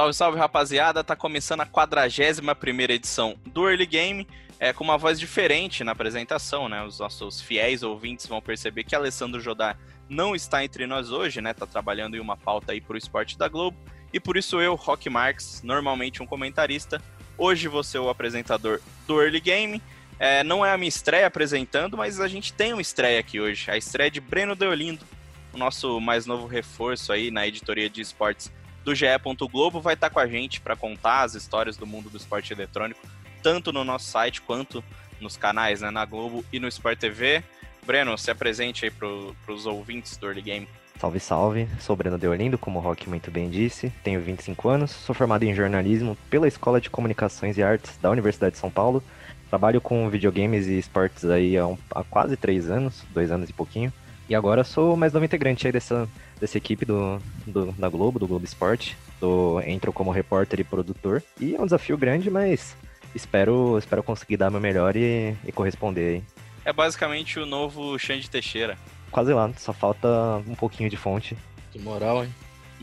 Salve, salve rapaziada, tá começando a 41 primeira edição do Early Game, é, com uma voz diferente na apresentação, né? Os nossos fiéis ouvintes vão perceber que Alessandro Jodar não está entre nós hoje, né? Tá trabalhando em uma pauta aí pro esporte da Globo, e por isso eu, Rock Marx, normalmente um comentarista, hoje vou ser o apresentador do Early Game. É, não é a minha estreia apresentando, mas a gente tem uma estreia aqui hoje, a estreia de Breno Deolindo, o nosso mais novo reforço aí na editoria de esportes do GE. Globo vai estar com a gente para contar as histórias do mundo do esporte eletrônico, tanto no nosso site quanto nos canais, né, na Globo e no Sport TV. Breno, se apresente aí para os ouvintes do Early Game. Salve, salve. Sou Breno Deolindo, como o Rock muito bem disse. Tenho 25 anos, sou formado em jornalismo pela Escola de Comunicações e Artes da Universidade de São Paulo. Trabalho com videogames e esportes aí há, um, há quase três anos, dois anos e pouquinho. E agora sou mais novo integrante aí dessa, dessa equipe do, do, da Globo, do Globo Esporte. Do, entro como repórter e produtor. E é um desafio grande, mas espero, espero conseguir dar meu melhor e, e corresponder aí. É basicamente o novo Xande Teixeira. Quase lá, só falta um pouquinho de fonte. Que moral, hein?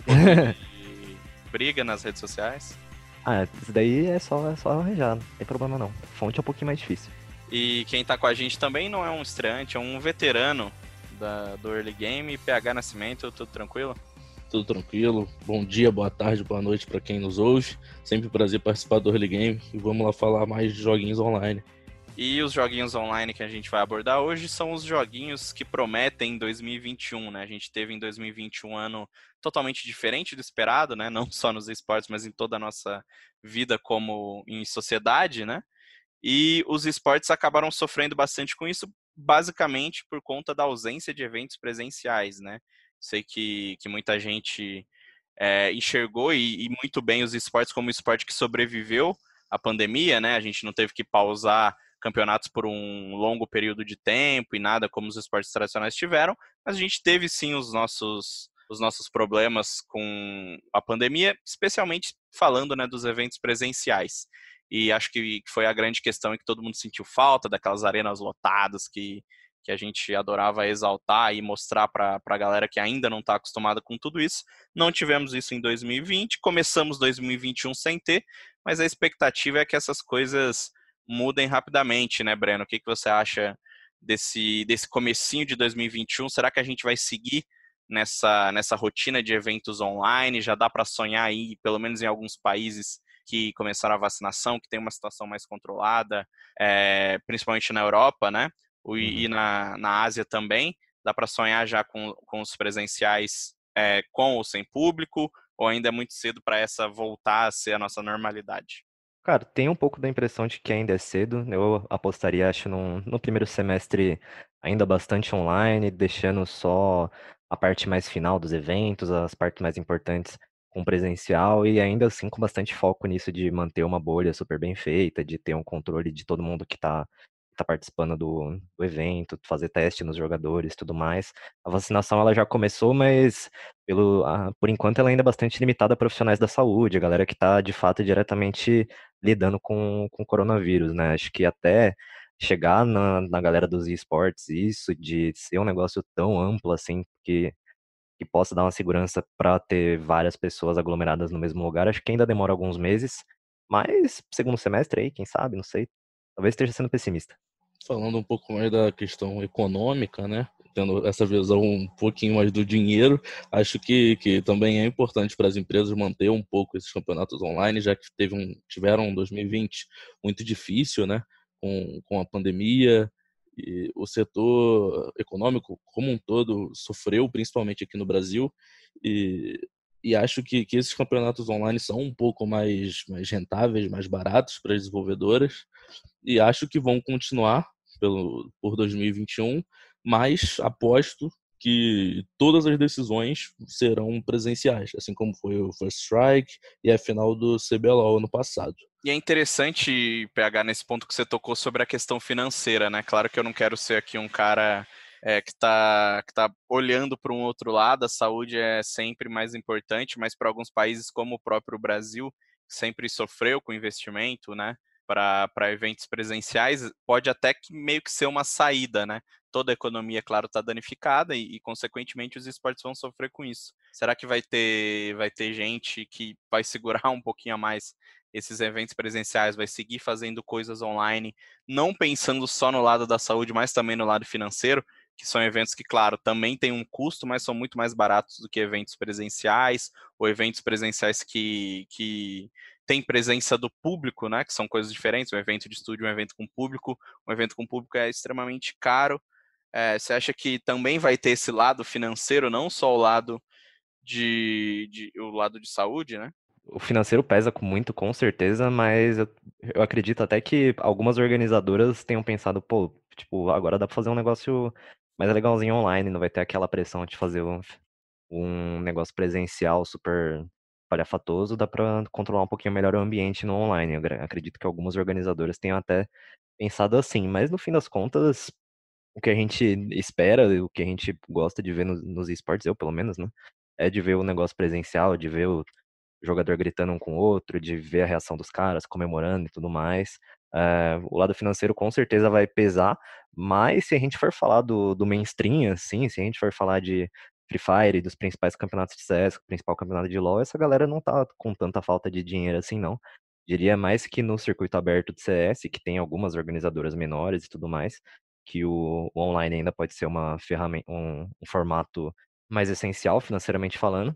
E briga nas redes sociais. Ah, isso daí é só, é só arranjar, não tem problema não. Fonte é um pouquinho mais difícil. E quem tá com a gente também não é um estreante, é um veterano da, do Early Game. PH Nascimento, tudo tranquilo? Tudo tranquilo. Bom dia, boa tarde, boa noite para quem nos ouve. Sempre um prazer participar do Early Game e vamos lá falar mais de joguinhos online. E os joguinhos online que a gente vai abordar hoje são os joguinhos que prometem 2021, né? A gente teve em 2021 um ano totalmente diferente do esperado, né? Não só nos esportes, mas em toda a nossa vida como em sociedade, né? E os esportes acabaram sofrendo bastante com isso, basicamente por conta da ausência de eventos presenciais, né? Sei que, que muita gente é, enxergou e, e muito bem os esportes como esporte que sobreviveu à pandemia, né? A gente não teve que pausar campeonatos por um longo período de tempo e nada como os esportes tradicionais tiveram, mas a gente teve sim os nossos os nossos problemas com a pandemia, especialmente falando né, dos eventos presenciais. E acho que foi a grande questão em que todo mundo sentiu falta daquelas arenas lotadas que, que a gente adorava exaltar e mostrar para a galera que ainda não está acostumada com tudo isso. Não tivemos isso em 2020, começamos 2021 sem ter, mas a expectativa é que essas coisas mudem rapidamente, né, Breno? O que, que você acha desse, desse comecinho de 2021? Será que a gente vai seguir nessa, nessa rotina de eventos online? Já dá para sonhar aí, pelo menos em alguns países que começaram a vacinação, que tem uma situação mais controlada, é, principalmente na Europa, né? E, uhum. na, na Ásia também. Dá para sonhar já com, com os presenciais é, com ou sem público? Ou ainda é muito cedo para essa voltar a ser a nossa normalidade? Cara, tem um pouco da impressão de que ainda é cedo. Eu apostaria, acho, num, no primeiro semestre ainda bastante online, deixando só a parte mais final dos eventos, as partes mais importantes com presencial e ainda assim com bastante foco nisso de manter uma bolha super bem feita, de ter um controle de todo mundo que está tá participando do, do evento, fazer teste nos jogadores tudo mais. A vacinação ela já começou, mas pelo, a, por enquanto ela ainda é bastante limitada a profissionais da saúde, a galera que está de fato diretamente lidando com o coronavírus, né? Acho que até chegar na, na galera dos esportes, isso de ser um negócio tão amplo assim, que, que possa dar uma segurança para ter várias pessoas aglomeradas no mesmo lugar, acho que ainda demora alguns meses, mas segundo semestre aí, quem sabe, não sei. Talvez esteja sendo pessimista. Falando um pouco mais da questão econômica, né? Tendo essa visão um pouquinho mais do dinheiro, acho que, que também é importante para as empresas manter um pouco esses campeonatos online, já que teve um, tiveram um 2020 muito difícil, né? Com, com a pandemia, e o setor econômico como um todo sofreu, principalmente aqui no Brasil, e, e acho que, que esses campeonatos online são um pouco mais, mais rentáveis, mais baratos para as desenvolvedoras, e acho que vão continuar pelo, por 2021, mas aposto que todas as decisões serão presenciais, assim como foi o First Strike e a final do CBLOL ano passado. E é interessante pegar nesse ponto que você tocou sobre a questão financeira, né? Claro que eu não quero ser aqui um cara é, que está que tá olhando para um outro lado, a saúde é sempre mais importante, mas para alguns países como o próprio Brasil, que sempre sofreu com investimento, né? Para eventos presenciais, pode até que meio que ser uma saída, né? Toda a economia, claro, está danificada e, e, consequentemente, os esportes vão sofrer com isso. Será que vai ter, vai ter gente que vai segurar um pouquinho a mais esses eventos presenciais, vai seguir fazendo coisas online, não pensando só no lado da saúde, mas também no lado financeiro? que são eventos que, claro, também têm um custo, mas são muito mais baratos do que eventos presenciais, ou eventos presenciais que, que têm presença do público, né? Que são coisas diferentes. Um evento de estúdio, um evento com público. Um evento com público é extremamente caro. É, você acha que também vai ter esse lado financeiro, não só o lado de, de o lado de saúde, né? O financeiro pesa muito, com certeza, mas eu, eu acredito até que algumas organizadoras tenham pensado, pô, tipo, agora dá pra fazer um negócio mais legalzinho online, não vai ter aquela pressão de fazer um, um negócio presencial super palhafatoso, dá para controlar um pouquinho melhor o ambiente no online. Eu acredito que algumas organizadoras tenham até pensado assim, mas no fim das contas, o que a gente espera, o que a gente gosta de ver nos, nos esportes, eu pelo menos, né, é de ver o negócio presencial, de ver o jogador gritando um com o outro, de ver a reação dos caras, comemorando e tudo mais. É, o lado financeiro com certeza vai pesar, mas se a gente for falar do, do mainstream, assim, se a gente for falar de Free Fire, dos principais campeonatos de CS, principal campeonato de LoL, essa galera não tá com tanta falta de dinheiro assim, não. Diria mais que no circuito aberto de CS, que tem algumas organizadoras menores e tudo mais, que o, o online ainda pode ser uma ferramenta, um, um formato mais essencial financeiramente falando,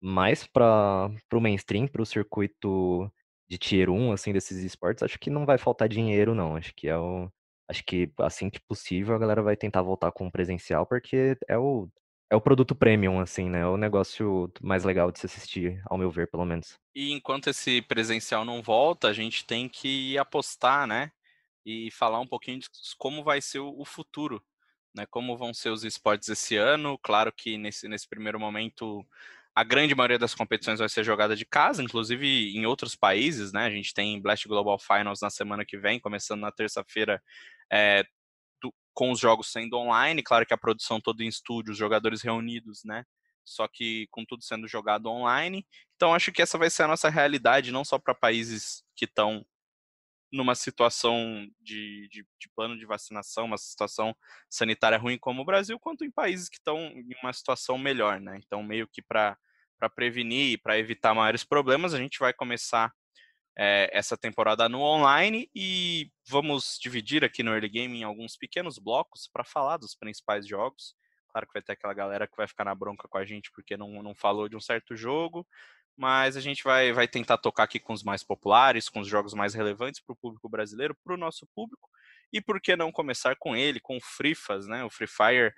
mas para o mainstream, para o circuito de tier 1, assim, desses esportes, acho que não vai faltar dinheiro, não. Acho que é o. Acho que assim que possível a galera vai tentar voltar com o presencial, porque é o, é o produto premium, assim, né? É o negócio mais legal de se assistir, ao meu ver, pelo menos. E enquanto esse presencial não volta, a gente tem que apostar, né? E falar um pouquinho de como vai ser o futuro, né? Como vão ser os esportes esse ano. Claro que nesse, nesse primeiro momento a grande maioria das competições vai ser jogada de casa, inclusive em outros países, né? A gente tem Blast Global Finals na semana que vem, começando na terça-feira, é, com os jogos sendo online. Claro que a produção toda em estúdio, os jogadores reunidos, né? Só que com tudo sendo jogado online. Então acho que essa vai ser a nossa realidade, não só para países que estão numa situação de, de, de, plano de vacinação, uma situação sanitária ruim como o Brasil, quanto em países que estão em uma situação melhor, né? Então, meio que para prevenir e para evitar maiores problemas, a gente vai começar é, essa temporada no online e vamos dividir aqui no Early Game em alguns pequenos blocos para falar dos principais jogos. Claro que vai ter aquela galera que vai ficar na bronca com a gente porque não, não falou de um certo jogo, mas a gente vai, vai tentar tocar aqui com os mais populares, com os jogos mais relevantes para o público brasileiro, para o nosso público, e por que não começar com ele, com o Frifas, né? O Free Fire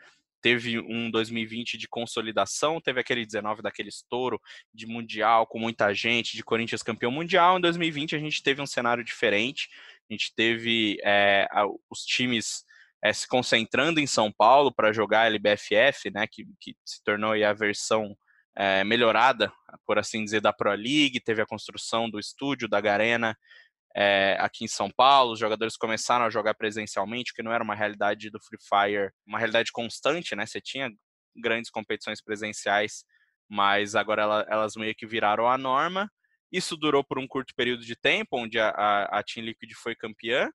teve um 2020 de consolidação, teve aquele 19 daquele estouro de mundial com muita gente, de Corinthians campeão mundial. Em 2020 a gente teve um cenário diferente, a gente teve é, os times é, se concentrando em São Paulo para jogar a LBFF, né, que, que se tornou a versão é, melhorada, por assim dizer, da Pro League, teve a construção do estúdio da Garena é, aqui em São Paulo, os jogadores começaram a jogar presencialmente, que não era uma realidade do Free Fire, uma realidade constante, né? Você tinha grandes competições presenciais, mas agora ela, elas meio que viraram a norma. Isso durou por um curto período de tempo, onde a, a, a Team Liquid foi campeã,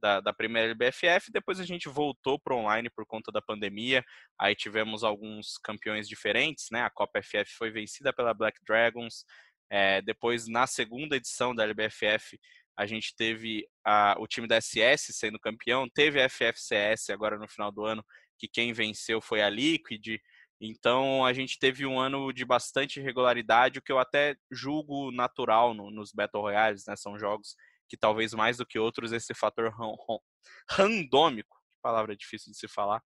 da, da primeira LBFF, depois a gente voltou para online por conta da pandemia, aí tivemos alguns campeões diferentes, né? A Copa FF foi vencida pela Black Dragons, é, depois na segunda edição da LBFF a gente teve a, o time da SS sendo campeão, teve a FFCS agora no final do ano, que quem venceu foi a Liquid, então a gente teve um ano de bastante regularidade, o que eu até julgo natural no, nos Battle Royales, né? São jogos que talvez mais do que outros esse fator randômico, que palavra difícil de se falar,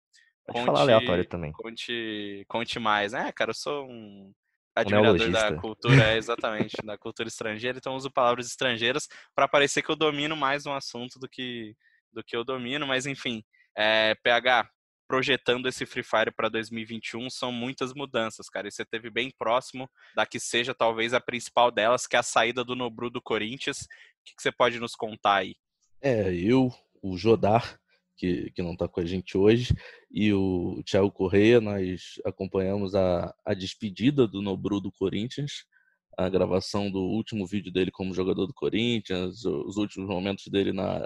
Pode conte, falar aleatório também. Conte, conte mais, né? Cara, eu sou um admirador um da cultura, é, exatamente, da cultura estrangeira, então uso palavras estrangeiras para parecer que eu domino mais um assunto do que, do que eu domino, mas enfim, é, PH, projetando esse Free Fire para 2021 são muitas mudanças, cara. E você teve bem próximo da que seja talvez a principal delas, que é a saída do Nobru do Corinthians. Que, que você pode nos contar aí? É, eu, o Jodar, que, que não está com a gente hoje, e o Thiago Correia, nós acompanhamos a, a despedida do Nobru do Corinthians, a gravação do último vídeo dele como jogador do Corinthians, os últimos momentos dele na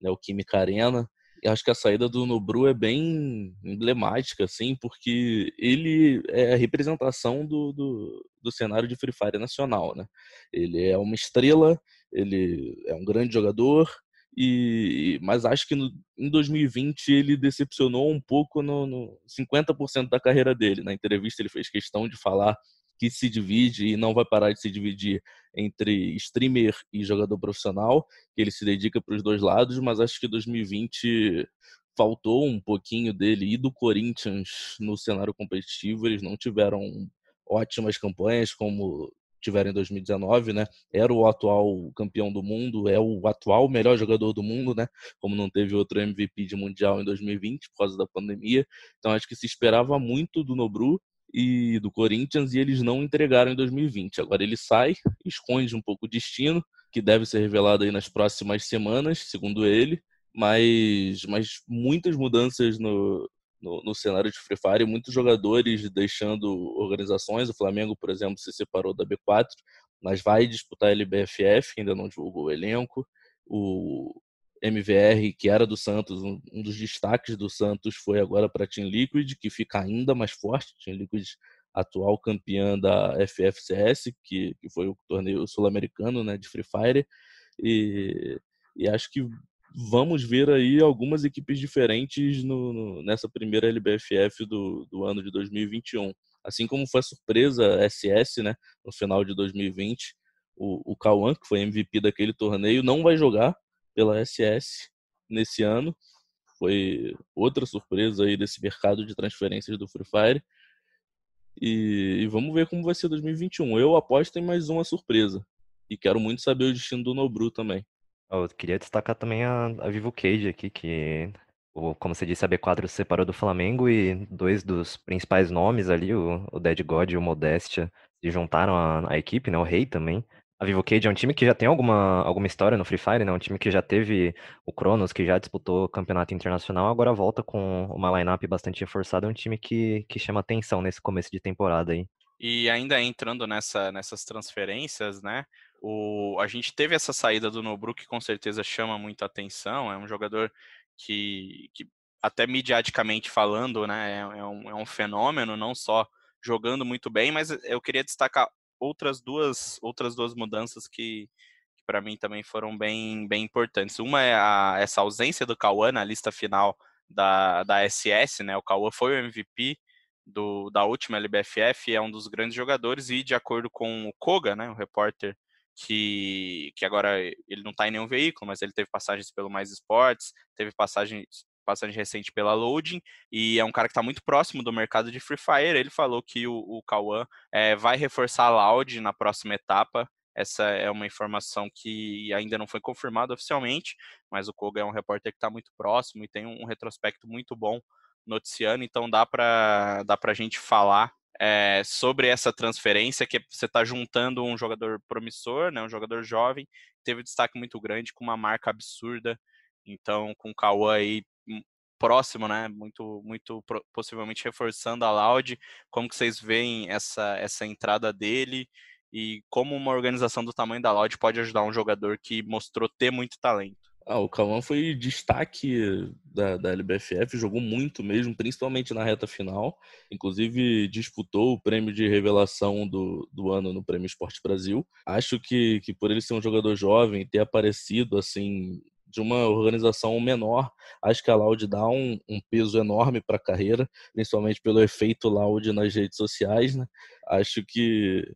Neoquímica Arena. E acho que a saída do Nobru é bem emblemática, assim, porque ele é a representação do, do, do cenário de Free Fire nacional, né? Ele é uma estrela, ele é um grande jogador, e, mas acho que no, em 2020 ele decepcionou um pouco no, no 50% da carreira dele. Na entrevista ele fez questão de falar que se divide e não vai parar de se dividir entre streamer e jogador profissional, que ele se dedica para os dois lados, mas acho que 2020 faltou um pouquinho dele e do Corinthians no cenário competitivo, eles não tiveram ótimas campanhas como tiveram em 2019, né? Era o atual campeão do mundo, é o atual melhor jogador do mundo, né? Como não teve outro MVP de mundial em 2020 por causa da pandemia. Então acho que se esperava muito do Nobru e do Corinthians e eles não entregaram em 2020. Agora ele sai, esconde um pouco o destino, que deve ser revelado aí nas próximas semanas, segundo ele, mas, mas muitas mudanças no, no, no, cenário de Free Fire, muitos jogadores deixando organizações. O Flamengo, por exemplo, se separou da B4, mas vai disputar a LBFF, ainda não divulgou o elenco. O MVR, que era do Santos, um, um dos destaques do Santos foi agora para Team Liquid, que fica ainda mais forte. Team Liquid, atual campeã da FFCS, que, que foi o torneio sul-americano né, de Free Fire. E, e acho que vamos ver aí algumas equipes diferentes no, no, nessa primeira LBFF do, do ano de 2021. Assim como foi a surpresa SS, né, no final de 2020, o, o Kawan, que foi MVP daquele torneio, não vai jogar pela SS nesse ano. Foi outra surpresa aí desse mercado de transferências do Free Fire. E, e vamos ver como vai ser 2021. Eu aposto em mais uma surpresa. E quero muito saber o destino do Nobru também. Eu queria destacar também a, a Vivo Cage aqui, que, o, como você disse, a B4 se separou do Flamengo e dois dos principais nomes ali, o, o Dead God e o Modestia, se juntaram à, à equipe, né? O Rei também. A Vivo Cage é um time que já tem alguma, alguma história no Free Fire, né? Um time que já teve o Cronos, que já disputou campeonato internacional, agora volta com uma lineup bastante reforçada. É um time que, que chama atenção nesse começo de temporada aí. E ainda entrando nessa, nessas transferências, né? O, a gente teve essa saída do Nobru que com certeza chama muita atenção. É um jogador que, que até mediaticamente falando, né, é, é, um, é um fenômeno, não só jogando muito bem, mas eu queria destacar outras duas outras duas mudanças que, que para mim também foram bem bem importantes. Uma é a, essa ausência do Cauã na lista final da, da SS, né? O Cauã foi o MVP do, da última LBFF, é um dos grandes jogadores, e de acordo com o Koga, né, o repórter que, que agora ele não está em nenhum veículo, mas ele teve passagens pelo Mais Esportes, teve passagens passagem recente pela Loading, e é um cara que está muito próximo do mercado de Free Fire. Ele falou que o, o Kawan é, vai reforçar a Loud na próxima etapa. Essa é uma informação que ainda não foi confirmada oficialmente, mas o Koga é um repórter que está muito próximo e tem um retrospecto muito bom noticiando, então dá para dá a gente falar é, sobre essa transferência, que você está juntando um jogador promissor, né, um jogador jovem, teve destaque muito grande com uma marca absurda, então com o Cauã aí hum, próximo, né, muito, muito possivelmente reforçando a Loud, como que vocês veem essa, essa entrada dele e como uma organização do tamanho da Loud pode ajudar um jogador que mostrou ter muito talento? Ah, o Cauã foi destaque da, da LBFF, jogou muito mesmo, principalmente na reta final. Inclusive, disputou o prêmio de revelação do, do ano no Prêmio Esporte Brasil. Acho que, que por ele ser um jogador jovem, ter aparecido assim de uma organização menor, acho que a Loud dá um, um peso enorme para a carreira, principalmente pelo efeito Loud nas redes sociais. Né? Acho que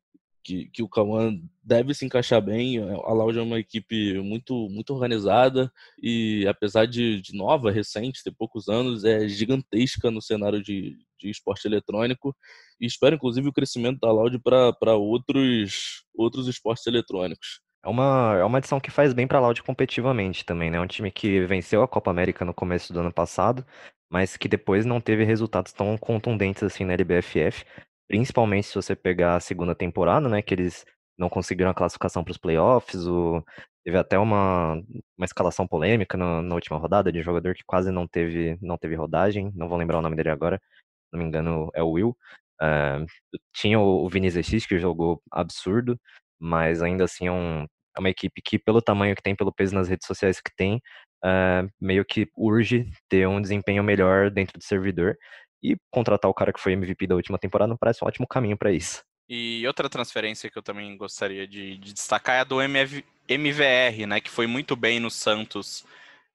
que, que o Cauã deve se encaixar bem. A Loud é uma equipe muito, muito organizada e, apesar de, de, nova, recente, ter poucos anos, é gigantesca no cenário de, de esporte eletrônico. E espero, inclusive, o crescimento da Loud para outros, outros esportes eletrônicos. É uma, é uma edição que faz bem para a Loud competitivamente também, né? É um time que venceu a Copa América no começo do ano passado, mas que depois não teve resultados tão contundentes assim na LBFF, principalmente se você pegar a segunda temporada, né, que eles não conseguiram a classificação para os playoffs, o... teve até uma, uma escalação polêmica na, na, última rodada de jogador que quase não teve, não teve rodagem, não vou lembrar o nome dele agora, se não me engano é o Will. Uh, tinha o, Vinicius X, que jogou absurdo, mas ainda assim é, um, é, uma equipe que, pelo tamanho que tem, pelo peso nas redes sociais que tem, uh, meio que urge ter um desempenho melhor dentro do servidor. E contratar o cara que foi MVP da última temporada não parece um ótimo caminho para isso. E outra transferência que eu também gostaria de, de destacar é a do MV, MVR, né, que foi muito bem no Santos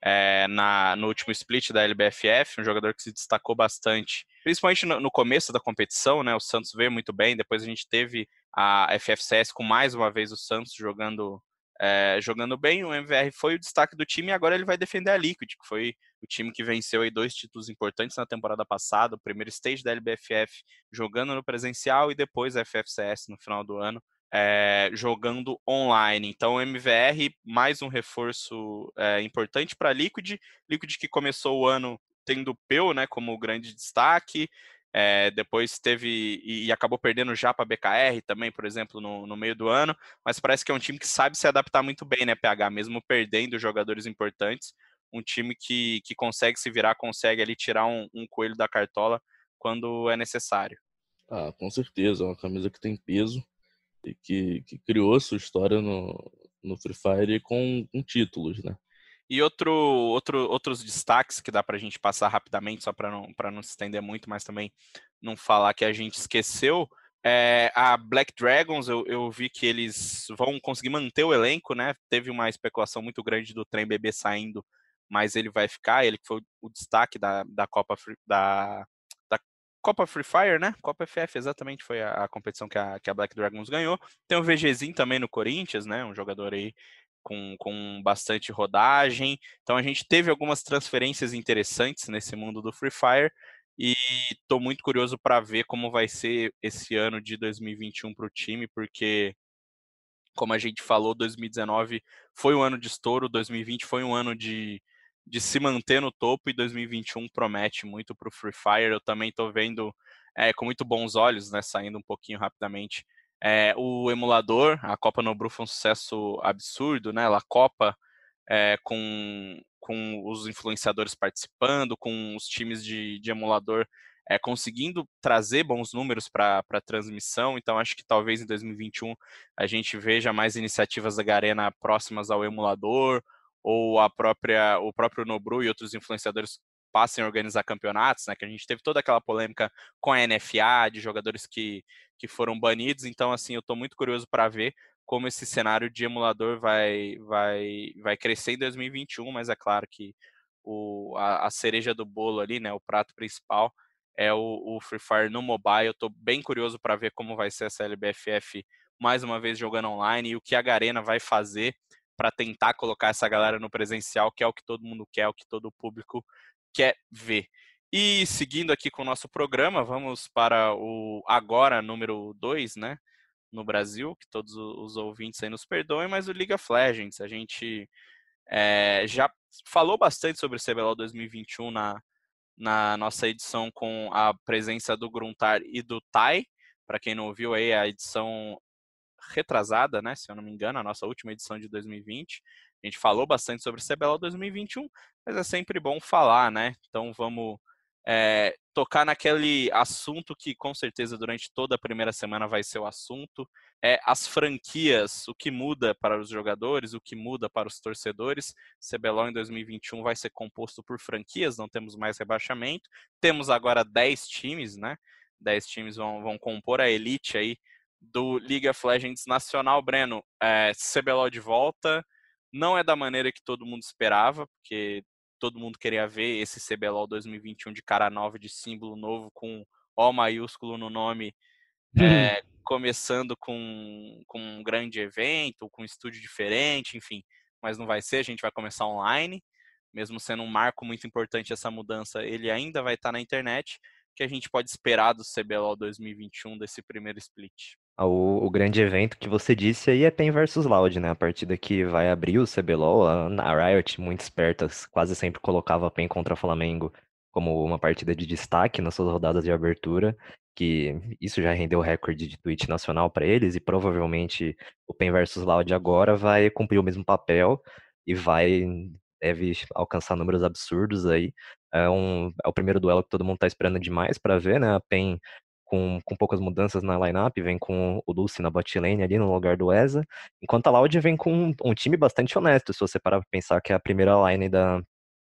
é, na, no último split da LBFF, um jogador que se destacou bastante, principalmente no, no, começo da competição, né? O Santos veio muito bem, depois a gente teve a FFCS com mais uma vez o Santos jogando é, jogando bem, o MVR foi o destaque do time e agora ele vai defender a Liquid, que foi o time que venceu aí dois títulos importantes na temporada passada, o primeiro stage da LBFF jogando no presencial e depois a FFCS no final do ano. É, jogando online. Então, o MVR, mais um reforço é, importante para a Liquid. Liquid que começou o ano tendo o Peu né, como grande destaque, é, depois teve e, e, acabou perdendo já para BKR também, por exemplo, no, no, meio do ano. Mas parece que é um time que sabe se adaptar muito bem, né, PH? Mesmo perdendo jogadores importantes, um time que, que consegue se virar, consegue ali tirar um, um coelho da cartola quando é necessário. Ah, com certeza, é uma camisa que tem peso e que, que criou sua história no, no Free Fire com, com títulos, né? E outro, outro, outros destaques que dá para a gente passar rapidamente, só para não, não se estender muito, mas também não falar que a gente esqueceu, é, a Black Dragons, eu, eu, vi que eles vão conseguir manter o elenco, né? Teve uma especulação muito grande do Trem Bebê saindo, mas ele vai ficar, ele que foi o destaque da, da Copa da, da Copa Free Fire, né? Copa FF, exatamente, foi a, a competição que a, que a Black Dragons ganhou. Tem o VGzinho também no Corinthians, né? Um jogador aí com, com bastante rodagem. Então a gente teve algumas transferências interessantes nesse mundo do Free Fire e estou muito curioso para ver como vai ser esse ano de 2021 para o time, porque como a gente falou, 2019 foi um ano de estouro, 2020 foi um ano de, de se manter no topo e 2021 promete muito para o Free Fire. Eu também estou vendo é, com muito bons olhos, né, saindo um pouquinho rapidamente, é, o emulador, a Copa Nobru foi um sucesso absurdo, né? A Copa é, com, com os influenciadores participando, com os times de, de emulador é, conseguindo trazer bons números para a transmissão. Então, acho que talvez em 2021 a gente veja mais iniciativas da Garena próximas ao emulador, ou a própria, o próprio Nobru e outros influenciadores passem a organizar campeonatos, né? Que a gente teve toda aquela polêmica com a NFA, de jogadores que, que foram banidos. Então, assim, eu estou muito curioso para ver como esse cenário de emulador vai, vai, vai crescer em 2021, mas é claro que o, a, a cereja do bolo ali, né? O prato principal é o, o Free Fire no mobile. Eu estou bem curioso para ver como vai ser essa LBFF mais uma vez jogando online e o que a Garena vai fazer para tentar colocar essa galera no presencial, que é o que todo mundo quer, o que todo público quer ver. E seguindo aqui com o nosso programa, vamos para o agora número 2, né? No Brasil, que todos os ouvintes aí nos perdoem, mas o League of Legends. A gente é, já falou bastante sobre o CBLOL 2021 na, na nossa edição com a presença do Gruntar e do Tai. Para quem não ouviu aí, a edição retrasada, né? Se eu não me engano, a nossa última edição de 2020. A gente falou bastante sobre CBLOL 2021, mas é sempre bom falar, né? Então vamos é, tocar naquele assunto que com certeza durante toda a primeira semana vai ser o assunto. É as franquias, o que muda para os jogadores, o que muda para os torcedores. CBLOL em 2021 vai ser composto por franquias, não temos mais rebaixamento. Temos agora 10 times, né? 10 times vão, vão compor a elite aí do League of Legends Nacional. Breno, é, CBLOL de volta, não é da maneira que todo mundo esperava, porque todo mundo queria ver esse CBLOL 2021 de cara nova, de símbolo novo, com O maiúsculo no nome, é, começando com, com um grande evento, com um estúdio diferente, enfim. Mas não vai ser, a gente vai começar online. Mesmo sendo um marco muito importante essa mudança, ele ainda vai estar na internet. que a gente pode esperar do CBLOL 2021, desse primeiro split? O, o, grande evento que você disse aí é PEN versus Loud, né? A partida que vai abrir o CBLOL, a, a Riot, muito esperta, quase sempre colocava PEN contra Flamengo como uma partida de destaque nas suas rodadas de abertura, que isso já rendeu recorde de tweet nacional para eles, e provavelmente o PEN versus Loud agora vai cumprir o mesmo papel e vai deve alcançar números absurdos aí. É, um, é o primeiro duelo que todo mundo está esperando demais para ver, né? A PEN com, com poucas mudanças na lineup, vem com o Lucy na bot lane ali no lugar do ESA, enquanto a Loud vem com um, um time bastante honesto, se você parar para pensar que é a primeira line da,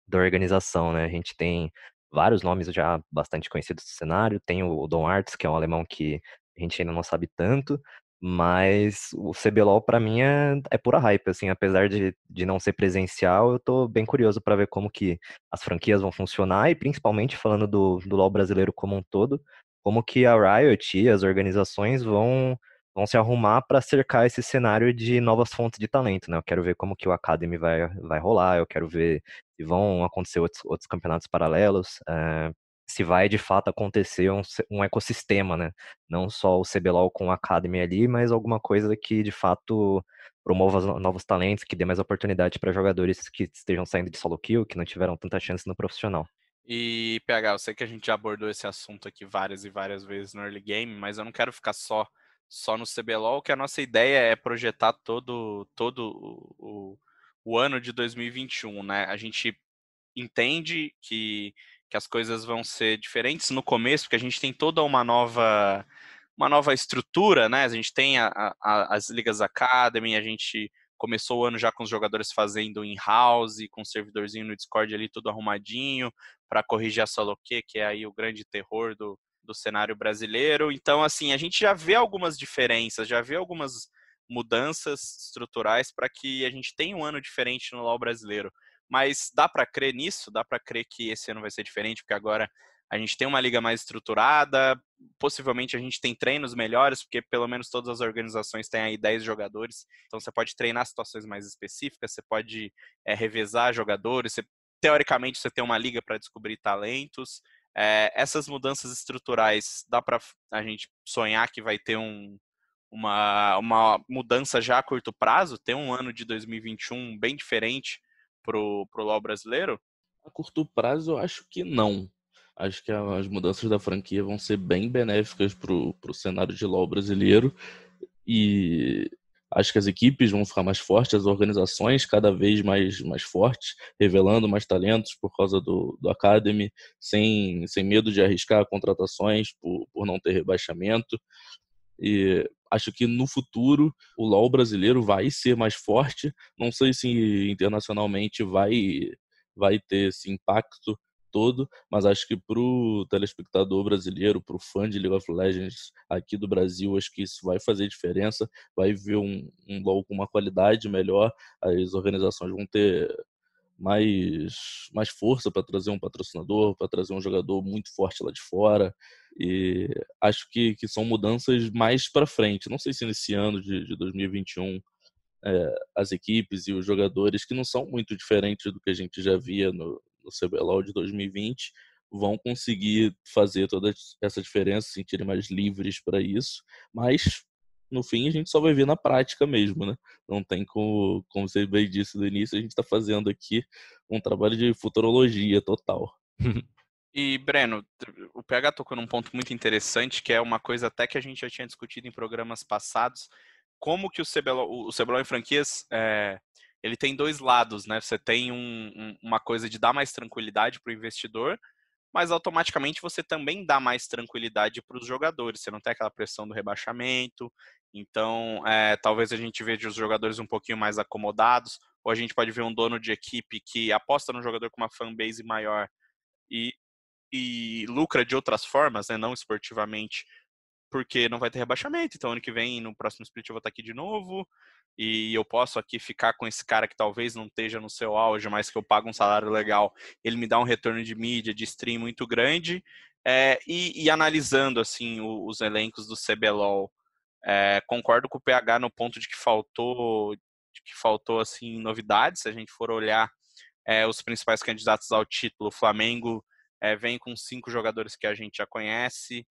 da organização, né? A gente tem vários nomes já bastante conhecidos do cenário, tem o Don Arts, que é um alemão que a gente ainda não sabe tanto, mas o CBLOL para mim é, é pura hype, assim, apesar de, de não ser presencial, eu tô bem curioso para ver como que as franquias vão funcionar e principalmente falando do, do LoL brasileiro como um todo, como que a Riot e as organizações vão vão se arrumar para cercar esse cenário de novas fontes de talento, né? Eu quero ver como que o Academy vai, vai rolar, eu quero ver se vão acontecer outros, outros campeonatos paralelos, é, se vai de fato acontecer um, um, ecossistema, né? Não só o CBLOL com o Academy ali, mas alguma coisa que de fato promova novos talentos, que dê mais oportunidade para jogadores que estejam saindo de solo kill, que não tiveram tanta chance no profissional. E, PH, eu sei que a gente já abordou esse assunto aqui várias e várias vezes no early game, mas eu não quero ficar só só no CBLOL, que a nossa ideia é projetar todo, todo o, o ano de 2021, né? A gente entende que, que as coisas vão ser diferentes no começo, porque a gente tem toda uma nova uma nova estrutura, né? A gente tem a, a, as ligas Academy, a gente começou o ano já com os jogadores fazendo in-house, com um servidorzinho no Discord ali tudo arrumadinho, para corrigir a solo que é aí o grande terror do, do cenário brasileiro. Então, assim, a gente já vê algumas diferenças, já vê algumas mudanças estruturais para que a gente tenha um ano diferente no LoL brasileiro. Mas dá para crer nisso? Dá para crer que esse ano vai ser diferente, porque agora a gente tem uma liga mais estruturada, possivelmente a gente tem treinos melhores, porque pelo menos todas as organizações têm aí 10 jogadores, então você pode treinar situações mais específicas, você pode é, revezar jogadores, você, teoricamente você tem uma liga para descobrir talentos, é, essas mudanças estruturais, dá para a gente sonhar que vai ter um, uma, uma mudança já a curto prazo? Ter um ano de 2021 bem diferente para o LoL brasileiro? A curto prazo, eu acho que não. Acho que as mudanças da franquia vão ser bem benéficas para o cenário de LoL brasileiro. E Acho que as equipes vão ficar mais fortes, as organizações cada vez mais, mais fortes, revelando mais talentos por causa do, do Academy, sem, sem medo de arriscar contratações por, por não ter rebaixamento. E acho que no futuro o LoL brasileiro vai ser mais forte. Não sei se internacionalmente vai, vai ter esse impacto todo, mas acho que para o telespectador brasileiro, para o fã de League of Legends aqui do Brasil, acho que isso vai fazer diferença, vai ver um, um LoL com uma qualidade melhor, as organizações vão ter mais, mais força para trazer um patrocinador, para trazer um jogador muito forte lá de fora. E acho que, que são mudanças mais para frente. Não sei se nesse ano de, de 2021 é, as equipes e os jogadores, que não são muito diferentes do que a gente já via no, no CBLOL de 2020 vão conseguir fazer toda essa diferença, se sentirem mais livres para isso, mas no fim a gente só vai ver na prática mesmo, né? Não tem como, como você bem disse no início, a gente está fazendo aqui um trabalho de futurologia total. E, Breno, o PH tocou num ponto muito interessante, que é uma coisa até que a gente já tinha discutido em programas passados, como que o CBLOL, o CBLOL em franquias é, ele tem dois lados, né? Você tem um, um, uma coisa de dar mais tranquilidade para o investidor, mas automaticamente você também dá mais tranquilidade para os jogadores. Você não tem aquela pressão do rebaixamento. Então, é, talvez a gente veja os jogadores um pouquinho mais acomodados, ou a gente pode ver um dono de equipe que aposta no jogador com uma fanbase maior e, e lucra de outras formas, né, não esportivamente, porque não vai ter rebaixamento. Então, ano que vem, no próximo split, eu vou estar aqui de novo e eu posso aqui ficar com esse cara que talvez não esteja no seu auge, mas que eu pago um salário legal, ele me dá um retorno de mídia, de stream muito grande, é, e, e, analisando assim o, os elencos do CBLOL, é, concordo com o PH no ponto de que faltou, de que faltou assim novidades. Se a gente for olhar é, os principais candidatos ao título, o Flamengo vem com cinco jogadores que a gente já conhece.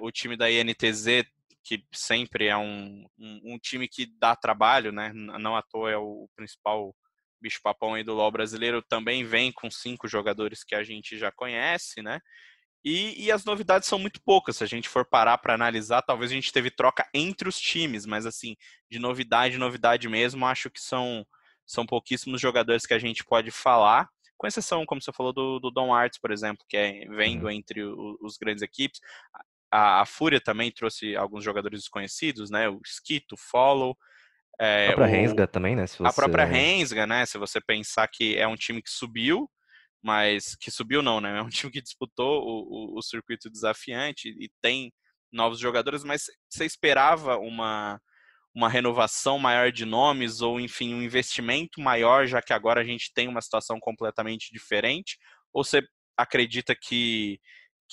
O time da INTZ que sempre é um, um, um, time que dá trabalho, né? Não à toa é o principal bicho-papão aí do LoL brasileiro também vem com cinco jogadores que a gente já conhece, né? E, e, as novidades são muito poucas. Se a gente for parar para analisar, talvez a gente teve troca entre os times, mas assim, de novidade, novidade mesmo, acho que são, são pouquíssimos jogadores que a gente pode falar, com exceção, como você falou, do, do Dom Arts, por exemplo, que é vendo uhum. entre o, os grandes equipes. A, a, Fúria também trouxe alguns jogadores desconhecidos, né? O Skito, o Follow. É, a própria o, Rensga também, né? Você... A própria Rensga, né? Se você pensar que é um time que subiu, mas que subiu não, né? É um time que disputou o, o, o circuito desafiante e tem novos jogadores, mas você esperava uma, uma renovação maior de nomes ou, enfim, um investimento maior, já que agora a gente tem uma situação completamente diferente? Ou você acredita que,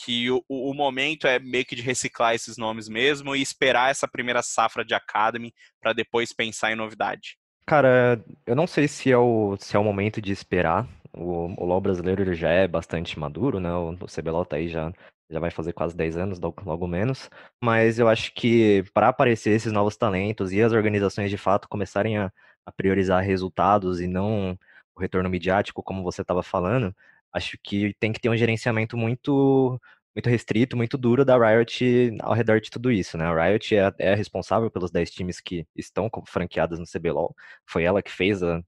que o, o momento é meio que de reciclar esses nomes mesmo e esperar essa primeira safra de Academy para depois pensar em novidade? Cara, eu não sei se é o, se é o momento de esperar. O, o LoL brasileiro já é bastante maduro, né? O, o CBLOL tá aí já, já vai fazer quase 10 anos, logo, logo menos. Mas eu acho que para aparecer esses novos talentos e as organizações de fato começarem a, a priorizar resultados e não o retorno midiático, como você estava falando, acho que tem que ter um gerenciamento muito muito restrito, muito duro da Riot ao redor de tudo isso, né? A Riot é, é responsável pelos 10 times que estão franqueados no CBLOL. Foi ela que fez a,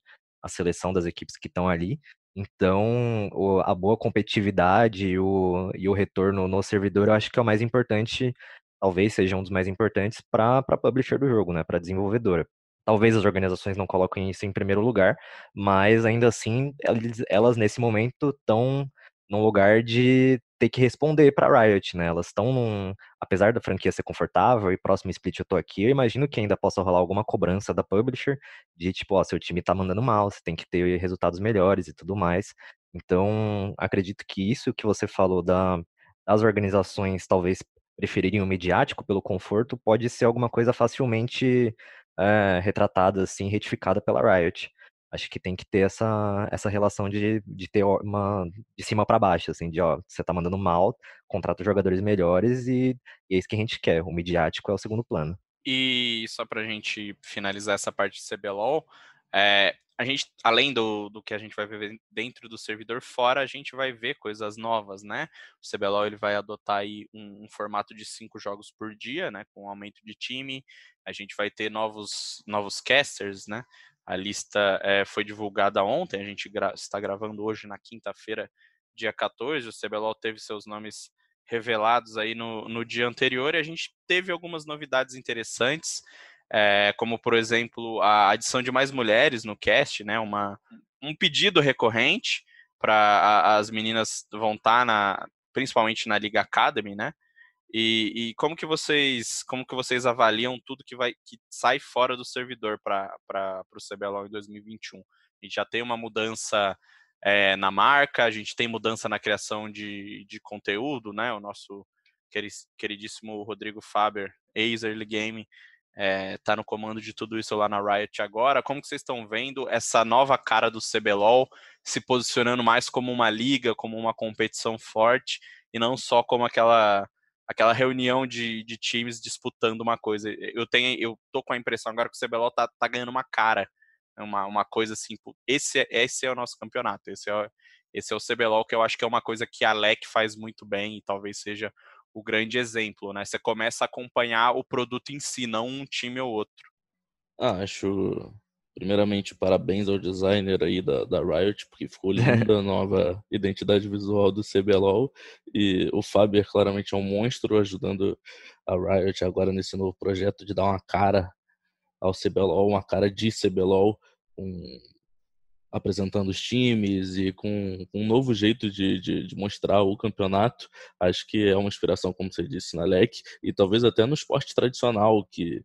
a seleção das equipes que estão ali. Então, o, a boa competitividade e o, e o retorno no servidor, eu acho que é o mais importante, talvez seja um dos mais importantes para a publisher do jogo, né? Para desenvolvedora. Talvez as organizações não coloquem isso em primeiro lugar, mas ainda assim, elas, nesse momento estão num lugar de ter que responder para Riot, né? Elas estão num, apesar da franquia ser confortável e próximo split eu tô aqui, eu imagino que ainda possa rolar alguma cobrança da publisher de tipo, ó, seu time tá mandando mal, você tem que ter resultados melhores e tudo mais. Então, acredito que isso que você falou da, das organizações talvez preferirem o midiático pelo conforto pode ser alguma coisa facilmente é, retratada, assim, retificada pela Riot acho que tem que ter essa, essa relação de, de ter uma de cima para baixo, assim, de ó, você tá mandando mal, contrata jogadores melhores e, e, é isso que a gente quer. O midiático é o segundo plano. E só pra gente finalizar essa parte de CBLOL, é, a gente, além do, do que a gente vai ver dentro do servidor, fora a gente vai ver coisas novas, né? O CBLOL ele vai adotar aí um, um formato de cinco jogos por dia, né? Com aumento de time. A gente vai ter novos, novos casters, né? A lista é, foi divulgada ontem, a gente gra está gravando hoje na quinta-feira, dia 14. O CBLOL teve seus nomes revelados aí no, no dia anterior e a gente teve algumas novidades interessantes, é, como por exemplo a adição de mais mulheres no cast, né? Uma, um pedido recorrente para as meninas vão estar tá na, principalmente na Liga Academy, né? E, e, como que vocês como que vocês avaliam tudo que vai que sai fora do servidor para o CBLOL em 2021? A gente já tem uma mudança é, na marca, a gente tem mudança na criação de, de conteúdo, né? O nosso queridíssimo Rodrigo Faber, ex-Early Game, está eh, é, no comando de tudo isso lá na Riot agora. Como que vocês estão vendo essa nova cara do CBLOL se posicionando mais como uma liga, como uma competição forte e não só como aquela aquela reunião de, de times disputando uma coisa. Eu tenho, eu tô com a impressão agora que o CBLOL tá, tá ganhando uma cara, né, uma, uma coisa assim, esse, é, esse é o nosso campeonato, esse é, esse é o CBLOL que eu acho que é uma coisa que a LEC faz muito bem e talvez seja o grande exemplo, né? Você começa a acompanhar o produto em si, não um time ou outro. Ah, acho Primeiramente, parabéns ao designer aí da, da Riot, porque ficou linda a nova identidade visual do CBLOL. E o Faber claramente é um monstro ajudando a Riot agora nesse novo projeto de dar uma cara ao CBLOL, uma cara de CBLOL, com, apresentando os times e com, um novo jeito de, de, de, mostrar o campeonato. Acho que é uma inspiração, como você disse, na LEC, e talvez até no esporte tradicional, que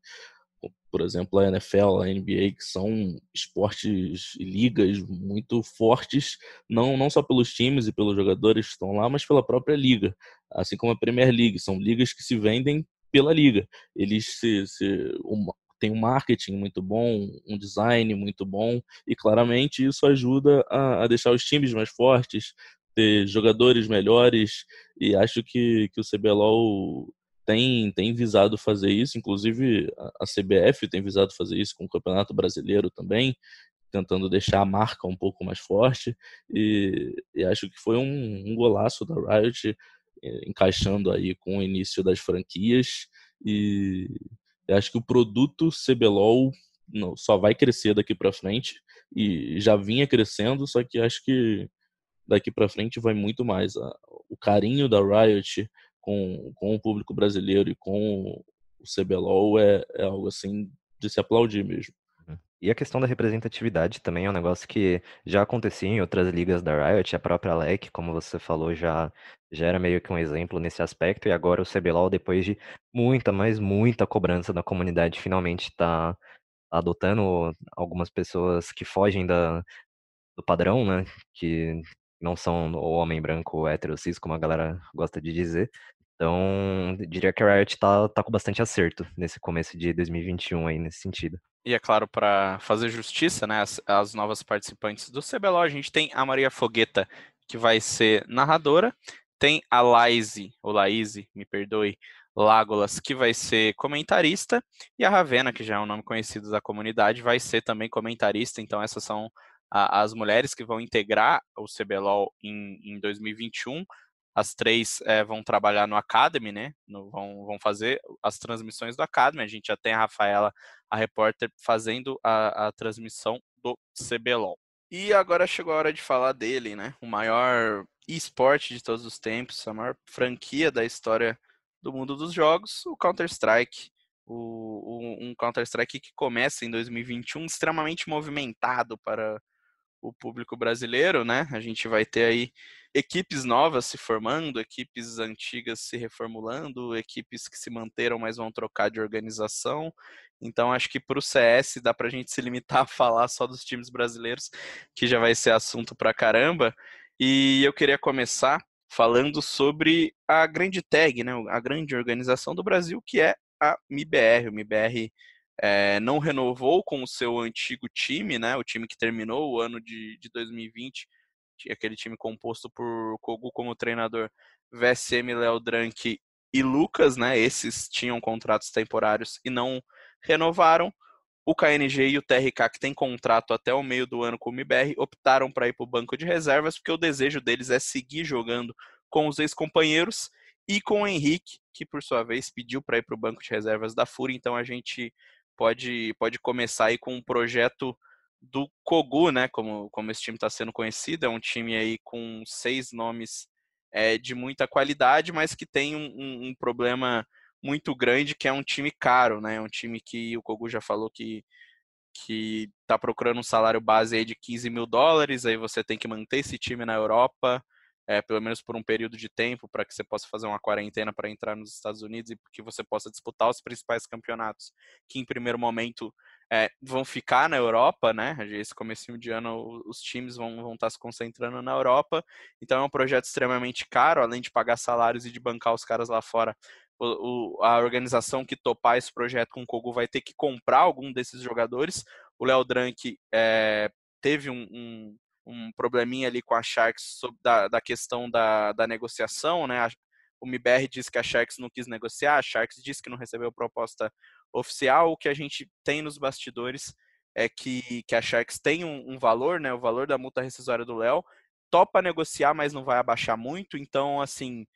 por exemplo, a NFL, a NBA, que são esportes e ligas muito fortes, não, não só pelos times e pelos jogadores que estão lá, mas pela própria liga. Assim como a Premier League, são ligas que se vendem pela liga. Eles se, se um, têm um marketing muito bom, um design muito bom, e claramente isso ajuda a, a deixar os times mais fortes, ter jogadores melhores, e acho que, que o CBLOL tem, tem visado fazer isso, inclusive a CBF tem visado fazer isso com o Campeonato Brasileiro também. tentando deixar a marca um pouco mais forte. E, e acho que foi um, um, golaço da Riot, é, encaixando aí com o início das franquias. E, e acho que o produto CBLOL só vai crescer daqui para frente. E já vinha crescendo, só que acho que daqui para frente vai muito mais. O carinho da Riot com, com o público brasileiro e com o CBLOL é, é algo assim de se aplaudir mesmo. E a questão da representatividade também é um negócio que já acontecia em outras ligas da Riot, a própria LEC, como você falou, já, já era meio que um exemplo nesse aspecto, e agora o CBLOL, depois de muita, mas muita cobrança da comunidade, finalmente está adotando algumas pessoas que fogem da, do padrão, né, que não são o homem branco hétero cis, como a galera gosta de dizer, então, diria que a Riot tá, tá com bastante acerto nesse começo de 2021 aí, nesse sentido. E é claro, para fazer justiça, né, as, as, novas participantes do CBLOL, a gente tem a Maria Fogueta, que vai ser narradora, tem a Laise, ou Laise, me perdoe, Lágolas, que vai ser comentarista, e a Ravena, que já é um nome conhecido da comunidade, vai ser também comentarista, então essas são a, as mulheres que vão integrar o CBLOL em, em 2021, as três é, vão trabalhar no Academy, né? No, vão, vão fazer as transmissões do Academy. A gente já tem a Rafaela, a repórter, fazendo a, a transmissão do CBLOL. E agora chegou a hora de falar dele, né? O maior esporte de todos os tempos, a maior franquia da história do mundo dos jogos, o Counter-Strike. O, o, um Counter-Strike que começa em 2021 extremamente movimentado para o público brasileiro, né? A gente vai ter aí equipes novas se formando, equipes antigas se reformulando, equipes que se manteram, mas vão trocar de organização. Então, acho que para o CS dá para a gente se limitar a falar só dos times brasileiros, que já vai ser assunto para caramba. E eu queria começar falando sobre a grande tag, né, a grande organização do Brasil, que é a MIBR. O MIBR é, não renovou com o seu antigo time, né? O time que terminou o ano de, de 2020, aquele time composto por Kogu como treinador, VSM, Léo Drank e Lucas, né? Esses tinham contratos temporários e não renovaram. O KNG e o TRK, que tem contrato até o meio do ano com o MBR, optaram para ir para o banco de reservas, porque o desejo deles é seguir jogando com os ex-companheiros e com o Henrique, que por sua vez pediu para ir para o banco de reservas da FURIA. Então a gente pode, pode começar aí com um projeto do Kogu, né? Como, como esse time está sendo conhecido, é um time aí com seis nomes é, de muita qualidade, mas que tem um, um, um, problema muito grande, que é um time caro, né? É um time que o Kogu já falou que que está procurando um salário base aí de 15 mil dólares, aí você tem que manter esse time na Europa, é, pelo menos por um período de tempo, para que você possa fazer uma quarentena para entrar nos Estados Unidos e que você possa disputar os principais campeonatos, que em primeiro momento é, vão ficar na Europa, né? Esse começo de ano os times vão, vão estar tá se concentrando na Europa, então é um projeto extremamente caro, além de pagar salários e de bancar os caras lá fora. O, o, a organização que topar esse projeto com o Kogu vai ter que comprar algum desses jogadores. O Léo Drank é, teve um, um um probleminha ali com a Sharks sobre, da, da questão da, da negociação, né? O MIBR disse que a Sharks não quis negociar, a Sharks disse que não recebeu proposta oficial. O que a gente tem nos bastidores é que, que a Sharks tem um, um valor, né? O valor da multa rescisória do Léo. Topa negociar, mas não vai abaixar muito. Então, assim,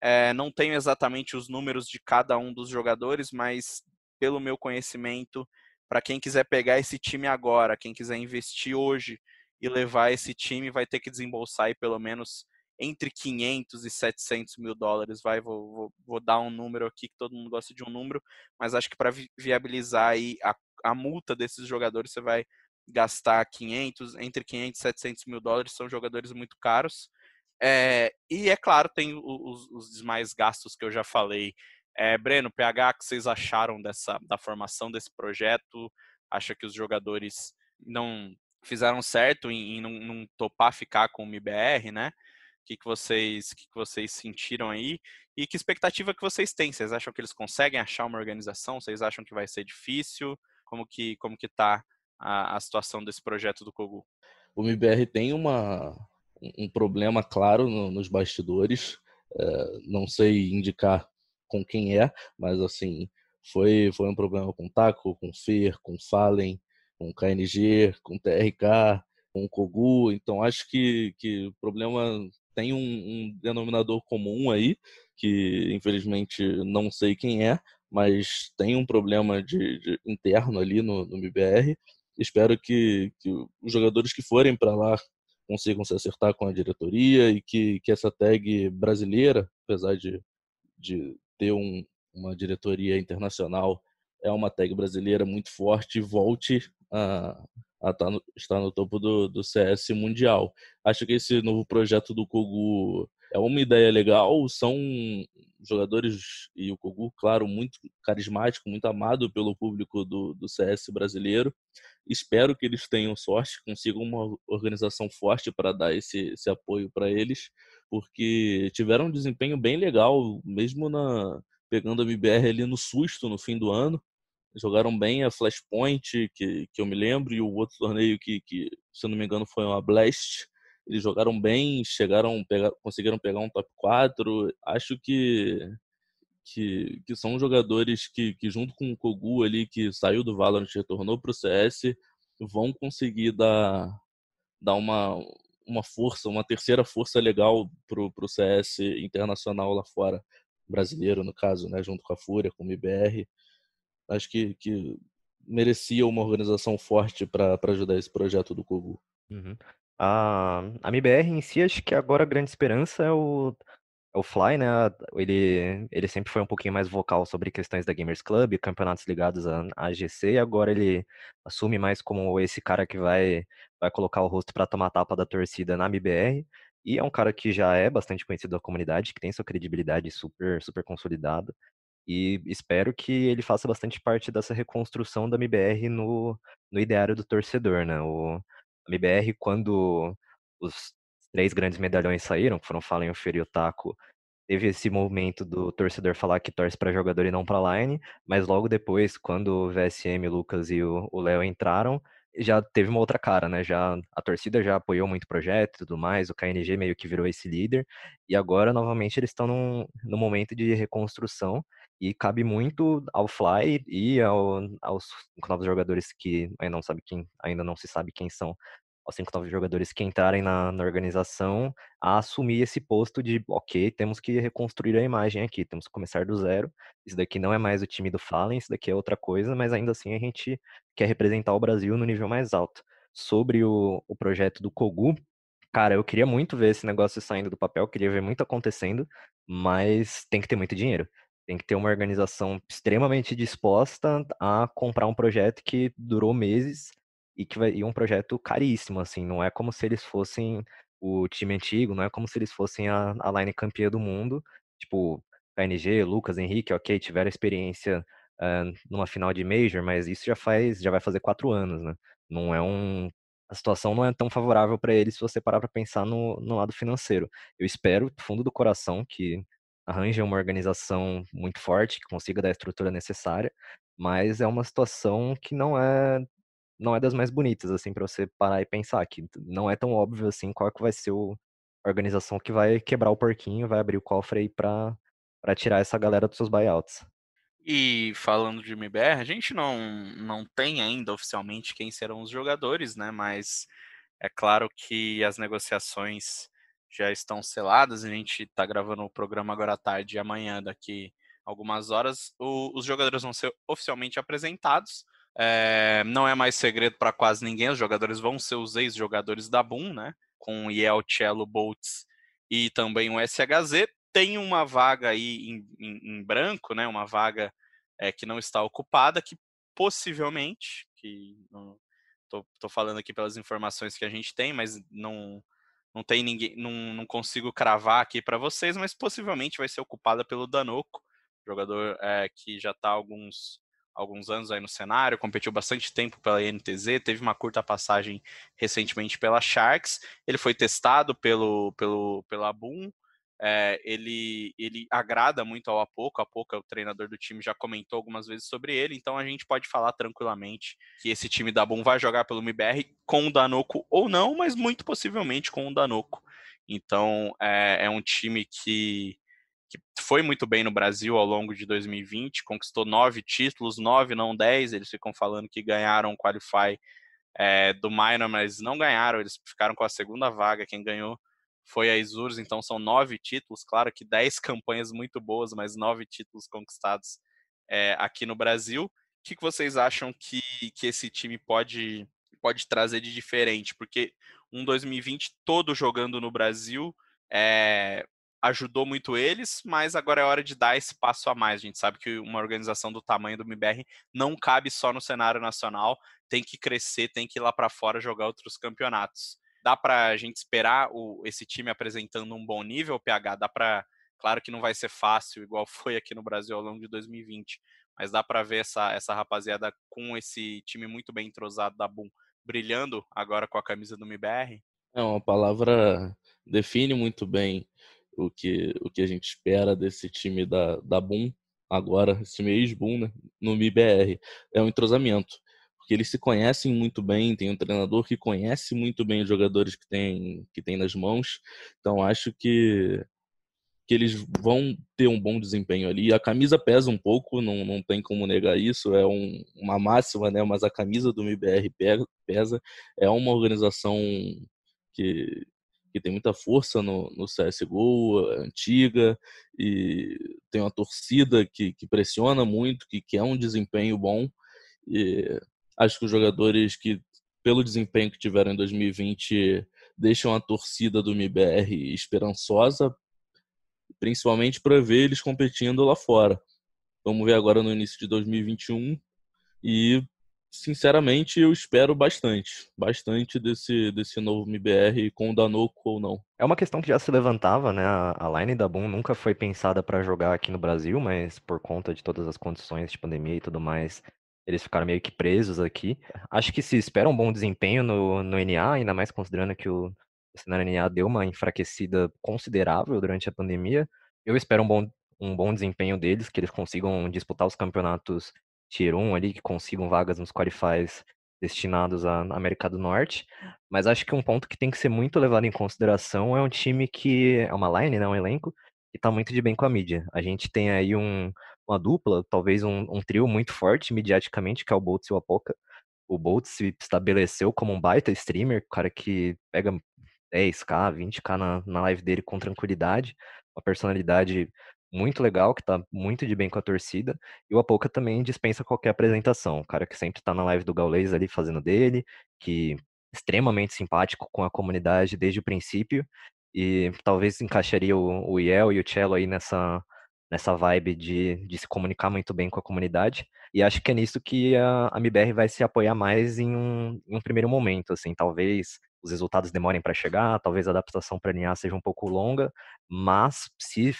é, não tenho exatamente os números de cada um dos jogadores, mas pelo meu conhecimento, para quem quiser pegar esse time agora, quem quiser investir hoje e levar esse time vai ter que desembolsar aí pelo menos entre 500 e 700 mil dólares. Vai, vou, vou, vou, dar um número aqui que todo mundo gosta de um número, mas acho que para viabilizar aí a, a multa desses jogadores você vai gastar 500, entre 500 e 700 mil dólares. São jogadores muito caros. É, e é claro, tem os, os demais gastos que eu já falei. É, Breno, PH, que vocês acharam dessa da formação desse projeto? Acha que os jogadores não fizeram certo em, em não, não, topar ficar com o MBR, né? O que, que, vocês, que, que vocês sentiram aí? E que expectativa que vocês têm? Vocês acham que eles conseguem achar uma organização? Vocês acham que vai ser difícil? Como que, como que tá a, a situação desse projeto do Kogu? O MBR tem uma, um problema claro no, nos bastidores. É, não sei indicar com quem é, mas assim, foi, foi um problema com Taco, com Fer, com Fallen, com KNG, com TRK, com Kogu. Então acho que, que o problema tem um, um denominador comum aí, que infelizmente não sei quem é, mas tem um problema de, de interno ali no, no MBR. Espero que, que os jogadores que forem para lá consigam se acertar com a diretoria e que, que essa tag brasileira, apesar de, de ter um, uma diretoria internacional, é uma tag brasileira muito forte e volte a, a tá no, estar no topo do, do CS mundial. Acho que esse novo projeto do Kogu é uma ideia legal, são jogadores, e o Kogu, claro, muito carismático, muito amado pelo público do, do CS brasileiro. Espero que eles tenham sorte, consigam uma organização forte para dar esse, esse apoio para eles, porque tiveram um desempenho bem legal, mesmo na pegando a MBR ali no susto no fim do ano. Jogaram bem a Flashpoint, que, que eu me lembro, e o outro torneio que, que, se eu não me engano, foi uma Blast eles jogaram bem, chegaram, pegar, conseguiram pegar um top 4. Acho que, que, que são jogadores que, que, junto com o Kogu ali, que saiu do Valorant e retornou para o CS, vão conseguir dar, dar uma, uma força, uma terceira força legal para o CS internacional lá fora, brasileiro no caso, né, junto com a Fúria, com o MBR. Acho que, que merecia uma organização forte para ajudar esse projeto do Kogu. Uhum. A, a MBR em si, acho que agora a grande esperança é o, é o Fly, né? Ele, ele sempre foi um pouquinho mais vocal sobre questões da Gamers Club, campeonatos ligados à, à GC, e agora ele assume mais como esse cara que vai, vai colocar o rosto para tomar tapa da torcida na MBR. E é um cara que já é bastante conhecido da comunidade, que tem sua credibilidade super, super consolidada. E espero que ele faça bastante parte dessa reconstrução da MBR no, no ideário do torcedor, né? O, MBR, quando os três grandes medalhões saíram, que foram Fallen, Fear e Otaku, teve esse momento do torcedor falar que torce para jogador e não para line, mas logo depois, quando o VSM, o Lucas e o Léo entraram, já teve uma outra cara, né? Já a torcida já apoiou muito o projeto e tudo mais, o KNG meio que virou esse líder, e agora novamente eles estão num, num momento de reconstrução e cabe muito ao Fly e ao, aos novos jogadores que ainda não sabe quem, ainda não se sabe quem são, aos cinco novos jogadores que entrarem na, na, organização a assumir esse posto de, ok, temos que reconstruir a imagem aqui, temos que começar do zero. Isso daqui não é mais o time do Fallen, isso daqui é outra coisa, mas ainda assim a gente quer representar o Brasil no nível mais alto. Sobre o, o projeto do Kogu, cara, eu queria muito ver esse negócio saindo do papel, queria ver muito acontecendo, mas tem que ter muito dinheiro. Tem que ter uma organização extremamente disposta a comprar um projeto que durou meses e que vai e um projeto caríssimo, assim, não é como se eles fossem o time antigo, não é como se eles fossem a, a line campeã do mundo, tipo, KNG, Lucas, Henrique, ok, tiveram experiência uh, numa final de Major, mas isso já faz, já vai fazer quatro anos, né? Não é um, a situação não é tão favorável para eles se você parar para pensar no, no lado financeiro. Eu espero, do fundo do coração, que arranje uma organização muito forte, que consiga dar a estrutura necessária, mas é uma situação que não é não é das mais bonitas, assim, para você parar e pensar, que não é tão óbvio, assim, qual que vai ser o, a organização que vai quebrar o porquinho, vai abrir o cofre aí para tirar essa galera dos seus buyouts. E falando de MBR, a gente não, não tem ainda oficialmente quem serão os jogadores, né? Mas é claro que as negociações já estão seladas. A gente está gravando o programa agora à tarde e amanhã, daqui algumas horas, o, os jogadores vão ser oficialmente apresentados. É, não é mais segredo para quase ninguém, os jogadores vão ser os ex-jogadores da Boom, né? Com Yel, Cello, Boltz e também o SHZ. Tem uma vaga aí em, em, em branco, né? Uma vaga é, que não está ocupada, que possivelmente, que tô, tô falando aqui pelas informações que a gente tem, mas não não tem ninguém, não, não consigo cravar aqui para vocês, mas possivelmente vai ser ocupada pelo Danoco, jogador é, que já está alguns, alguns anos aí no cenário, competiu bastante tempo pela INTZ, teve uma curta passagem recentemente pela Sharks, ele foi testado pelo, pelo, pela Boom, é, ele, ele agrada muito ao Apoco. Apoco é o treinador do time, já comentou algumas vezes sobre ele, então a gente pode falar tranquilamente que esse time da Boom vai jogar pelo MBR com o Danoco ou não, mas muito possivelmente com o Danoco. Então é, é um time que, que foi muito bem no Brasil ao longo de 2020, conquistou nove títulos, nove, não dez. Eles ficam falando que ganharam o Qualify é, do Minor, mas não ganharam, eles ficaram com a segunda vaga. Quem ganhou foi a Isurus, então são nove títulos. Claro que dez campanhas muito boas, mas nove títulos conquistados é, aqui no Brasil. O que, que vocês acham que, que esse time pode, pode trazer de diferente? Porque um 2020 todo jogando no Brasil. É, ajudou muito eles, mas agora é hora de dar esse passo a mais. A gente sabe que uma organização do tamanho do MBR não cabe só no cenário nacional, tem que crescer, tem que ir lá para fora jogar outros campeonatos. Dá para a gente esperar o, esse time apresentando um bom nível, PH? Dá para, claro que não vai ser fácil, igual foi aqui no Brasil ao longo de 2020, mas dá para ver essa, essa rapaziada com esse time muito bem entrosado da Boom brilhando agora com a camisa do MBR? É uma palavra define muito bem o que, o que a gente espera desse time da, da Boom, agora, esse time ex-Boom, né, no MIBR, é um entrosamento. Porque eles se conhecem muito bem, tem um treinador que conhece muito bem os jogadores que tem, que tem nas mãos. Então, acho que, que eles vão ter um bom desempenho ali. A camisa pesa um pouco, não, não tem como negar isso, é um, uma máxima, né? mas a camisa do MIBR pesa. É uma organização que, que tem muita força no, no CSGO, é antiga, e tem uma torcida que, que pressiona muito, que quer um desempenho bom. E acho que os jogadores que, pelo desempenho que tiveram em 2020, deixam a torcida do MBR esperançosa, principalmente para ver eles competindo lá fora. Vamos ver agora no início de 2021 e sinceramente, eu espero bastante. Bastante desse, desse novo MBR com o Danoco ou não. É uma questão que já se levantava, né? A line da Boom nunca foi pensada para jogar aqui no Brasil, mas por conta de todas as condições de pandemia e tudo mais, eles ficaram meio que presos aqui. Acho que se espera um bom desempenho no, no NA, ainda mais considerando que o, cenário NA deu uma enfraquecida considerável durante a pandemia. Eu espero um bom, um bom desempenho deles, que eles consigam disputar os campeonatos Tier 1 ali, que consigam vagas nos qualifies destinados à América do Norte. Mas acho que um ponto que tem que ser muito levado em consideração é um time que é uma line, né, um elenco, que está muito de bem com a mídia. A gente tem aí um, uma dupla, talvez um, um, trio muito forte mediaticamente, que é o Boltz e o Apoca. O Boltz se estabeleceu como um baita streamer, cara que pega 10k, 20k na, na live dele com tranquilidade, uma personalidade muito legal, que tá muito de bem com a torcida. E o Apoca também dispensa qualquer apresentação. O cara que sempre tá na live do Gaulês ali fazendo dele, que extremamente simpático com a comunidade desde o princípio. E talvez encaixaria o, o Iel e o Cello aí nessa, nessa vibe de, de se comunicar muito bem com a comunidade. E acho que é nisso que a, a MBR vai se apoiar mais em um, em um primeiro momento, assim, talvez os resultados demorem para chegar, talvez a adaptação para a seja um pouco longa, mas se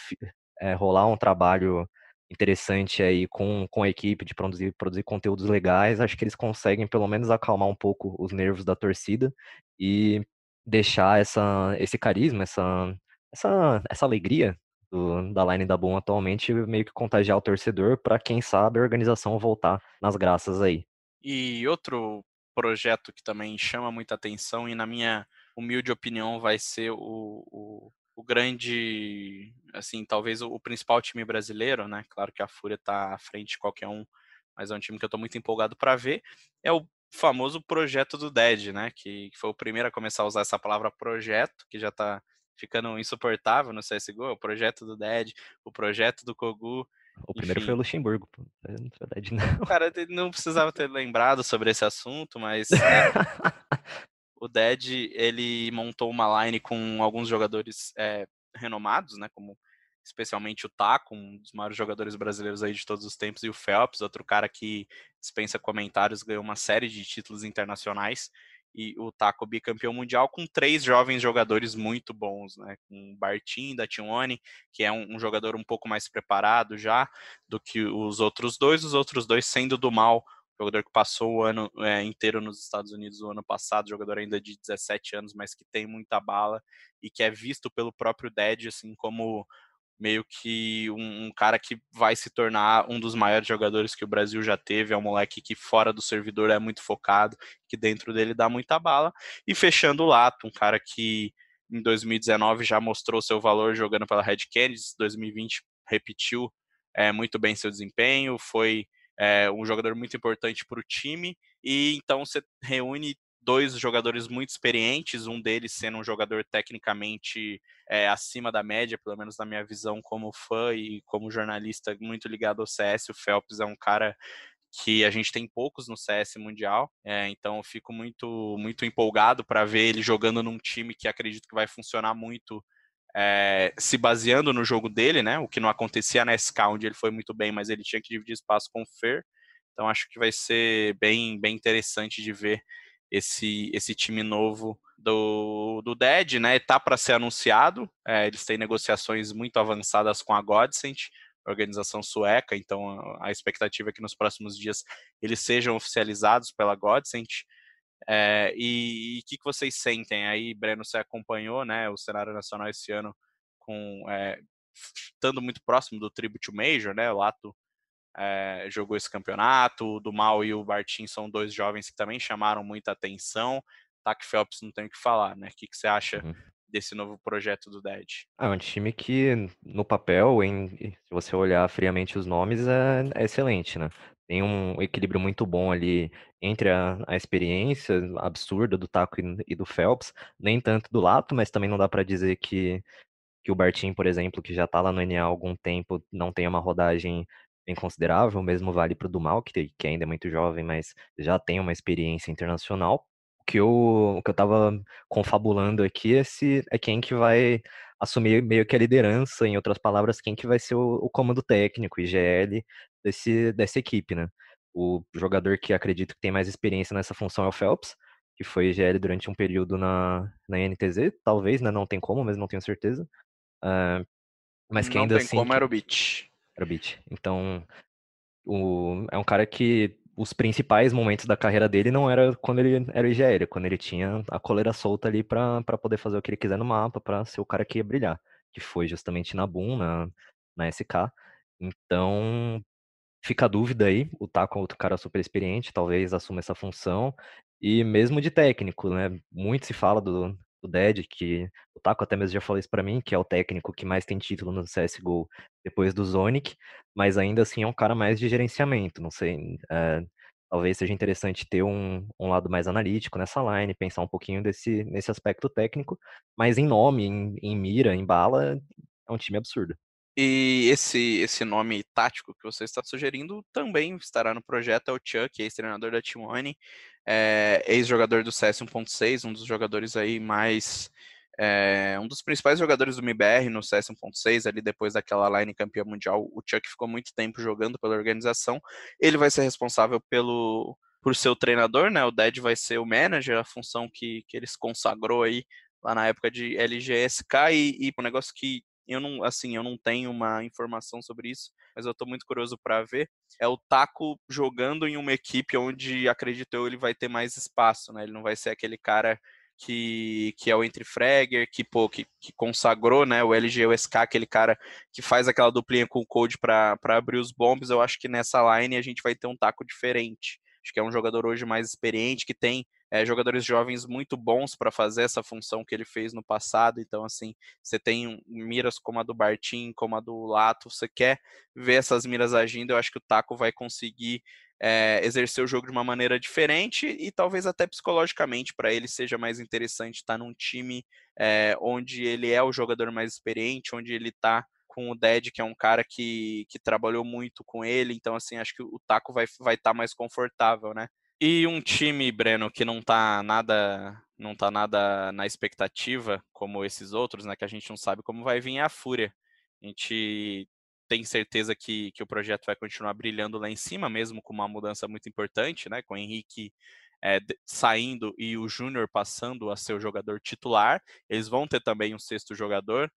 é, rolar um trabalho interessante aí com, com a equipe de produzir, produzir conteúdos legais, acho que eles conseguem pelo menos acalmar um pouco os nervos da torcida e deixar essa, esse carisma, essa, essa, essa alegria do, da line da Boom atualmente meio que contagiar o torcedor para quem sabe a organização voltar nas graças aí. E outro projeto que também chama muita atenção e na minha humilde opinião vai ser o, o o grande, assim, talvez o, o, principal time brasileiro, né? Claro que a Fúria está à frente de qualquer um, mas é um time que eu estou muito empolgado para ver. É o famoso projeto do Dead, né? Que, que, foi o primeiro a começar a usar essa palavra projeto, que já está ficando insuportável no CSGO, o projeto do Dead, o projeto do Kogu. O primeiro Enfim. foi o Luxemburgo, pô. Não foi Dead, não. Cara, não precisava ter lembrado sobre esse assunto, mas. Né, o Dead ele montou uma line com alguns jogadores é, renomados, né, como especialmente o Taco, um dos maiores jogadores brasileiros aí de todos os tempos, e o Phelps, outro cara que dispensa comentários, ganhou uma série de títulos internacionais, e o Taco bicampeão mundial com três jovens jogadores muito bons, né, com o Bartim da Tione, que é um, um, jogador um pouco mais preparado já do que os outros dois, os outros dois sendo do mal. Jogador que passou o ano é, inteiro nos Estados Unidos o ano passado, jogador ainda de 17 anos, mas que tem muita bala e que é visto pelo próprio Dead assim como meio que um, um, cara que vai se tornar um dos maiores jogadores que o Brasil já teve, é um moleque que fora do servidor é muito focado, que dentro dele dá muita bala, e fechando o lato, um cara que em 2019 já mostrou seu valor jogando pela Red Canids, 2020 repetiu é, muito bem seu desempenho, foi é, um jogador muito importante para o time, e então você reúne dois jogadores muito experientes, um deles sendo um jogador tecnicamente é, acima da média, pelo menos na minha visão como fã e como jornalista muito ligado ao CS. O Phelps é um cara que a gente tem poucos no CS mundial, é, então eu fico muito muito empolgado para ver ele jogando num time que acredito que vai funcionar muito é, se baseando no jogo dele, né? O que não acontecia na SK, onde ele foi muito bem, mas ele tinha que dividir espaço com o Fer. Então acho que vai ser bem, bem interessante de ver esse, esse time novo do, do Dead, né? Está para ser anunciado. É, eles têm negociações muito avançadas com a Godsent, organização sueca, então a expectativa é que nos próximos dias eles sejam oficializados pela Godsent. É, e o que, que vocês sentem aí, Breno? Você acompanhou né, o cenário nacional esse ano com é, estando muito próximo do Tribute Major, né? O Lato é, jogou esse campeonato, o do Mal e o Bartim são dois jovens que também chamaram muita atenção. Tac Phelps não tem o que falar, né? O que, que você acha uhum. desse novo projeto do Dead? Ah, é um time que, no papel, em, se você olhar friamente os nomes, é, é excelente, né? Tem um equilíbrio muito bom ali entre a, a experiência absurda do Taco e, e, do Phelps, nem tanto do Lato, mas também não dá para dizer que, que o Bartim, por exemplo, que já está lá no NA há algum tempo, não tem uma rodagem bem considerável, o mesmo vale para o Dumal, que, que ainda é muito jovem, mas já tem uma experiência internacional. O que eu, o que eu tava confabulando aqui é, se, é quem que vai assumir meio que a liderança, em outras palavras, quem que vai ser o, o comando técnico, IGL, desse, dessa equipe, né? O jogador que acredito que tem mais experiência nessa função é o Phelps, que foi IGL durante um período na, na NTZ, talvez, né? Não tem como, mas não tenho certeza. Uh, mas que não ainda tem assim. como era o Beat. Beat. Então, o, é um cara que os principais momentos da carreira dele não era quando ele era o IGL, quando ele tinha a coleira solta ali para poder fazer o que ele quiser no mapa, para ser o cara que ia brilhar, que foi justamente na Boom, na, na SK. Então, fica a dúvida aí, o Taco é outro cara super experiente, talvez assuma essa função, e mesmo de técnico, né? Muito se fala do, do Dead, que o Taco até mesmo já falou isso para mim, que é o técnico que mais tem título no CSGO depois do Zonic, mas ainda assim é um cara mais de gerenciamento, não sei, é, talvez seja interessante ter um, um lado mais analítico nessa line, pensar um pouquinho desse, nesse aspecto técnico, mas em nome, em, em mira, em bala, é um time absurdo. E esse, esse nome tático que você está sugerindo também estará no projeto, é o Chuck, ex-treinador da Team One, é, ex-jogador do CS 1.6, um dos jogadores aí mais. É, um dos principais jogadores do MIBR no CS 1.6, ali depois daquela line campeã mundial, o Chuck ficou muito tempo jogando pela organização. Ele vai ser responsável pelo por ser o treinador, né? O Dead vai ser o manager, a função que, que ele se consagrou aí lá na época de LGSK e, e um negócio que eu não, assim, eu não tenho uma informação sobre isso, mas eu estou muito curioso para ver. É o Taco jogando em uma equipe onde, acredito eu, ele vai ter mais espaço, né? Ele não vai ser aquele cara que, que é o Entre Fragger, que, pô, que, que consagrou né, o LG USK, aquele cara que faz aquela duplinha com o Code para abrir os bombs. Eu acho que nessa line a gente vai ter um taco diferente. Acho que é um jogador hoje mais experiente, que tem é, jogadores jovens muito bons para fazer essa função que ele fez no passado. Então, assim, você tem miras como a do Bartim, como a do Lato, você quer ver essas miras agindo, eu acho que o Taco vai conseguir é, exercer o jogo de uma maneira diferente e talvez até psicologicamente para ele seja mais interessante estar num time é, onde ele é o jogador mais experiente, onde ele está com o Dead, que é um cara que, que trabalhou muito com ele, então assim, acho que o Taco vai estar vai tá mais confortável, né? E um time, Breno, que não tá nada, não tá nada na expectativa, como esses outros, né? Que a gente não sabe como vai vir é a Fúria. A gente tem certeza que, que o projeto vai continuar brilhando lá em cima, mesmo com uma mudança muito importante, né? Com o Henrique é, saindo e o Júnior passando a ser o jogador titular. Eles vão ter também um sexto jogador,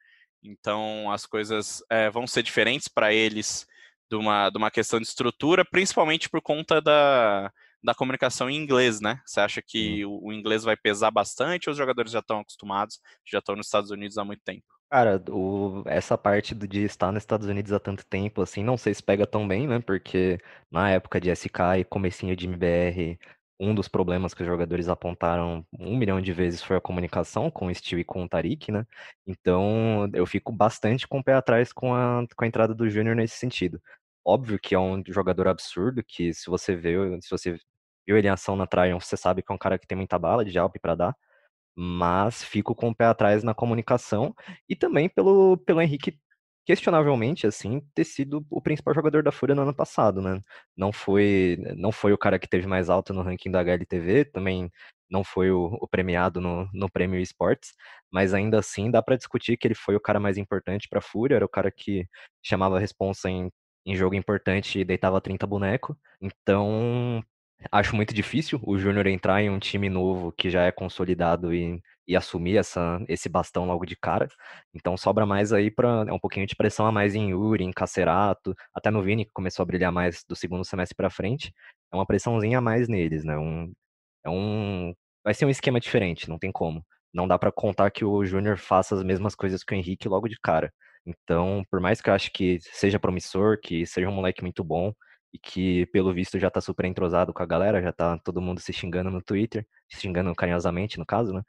então as coisas é, vão ser diferentes para eles de uma, de uma questão de estrutura, principalmente por conta da, da comunicação em inglês, né? Você acha que o, o inglês vai pesar bastante ou os jogadores já estão acostumados, já estão nos Estados Unidos há muito tempo? Cara, o, essa parte do, de estar nos Estados Unidos há tanto tempo, assim, não sei se pega tão bem, né? Porque na época de SK e comecinho de MBR, um dos problemas que os jogadores apontaram um milhão de vezes foi a comunicação com o Steel e com o Tariq, né? Então eu fico bastante com o pé atrás com a, com a entrada do Júnior nesse sentido. Óbvio que é um jogador absurdo, que se você vê, se você viu ele em ação na Tryon, você sabe que é um cara que tem muita bala de Alp para dar, mas fico com o pé atrás na comunicação e também pelo, pelo Henrique questionavelmente, assim, ter sido o principal jogador da Fúria no ano passado, né? Não foi, não foi o cara que teve mais alto no ranking da HLTV, também não foi o, o premiado no, no prêmio esportes, mas ainda assim dá para discutir que ele foi o cara mais importante para a Fúria, era o cara que chamava a responsa em, em jogo importante deitava 30 boneco. Então, acho muito difícil o Júnior entrar em um time novo que já é consolidado e e assumir essa, esse bastão logo de cara. Então sobra mais aí para é um pouquinho de pressão a mais em Yuri, em Cacerato, até no Vini que começou a brilhar mais do segundo semestre para frente. É uma pressãozinha a mais neles, né? Um, é um vai ser um esquema diferente, não tem como. Não dá para contar que o Júnior faça as mesmas coisas que o Henrique logo de cara. Então, por mais que eu acho que seja promissor, que seja um moleque muito bom e que pelo visto já tá super entrosado com a galera, já tá todo mundo se xingando no Twitter, se xingando carinhosamente no caso, né?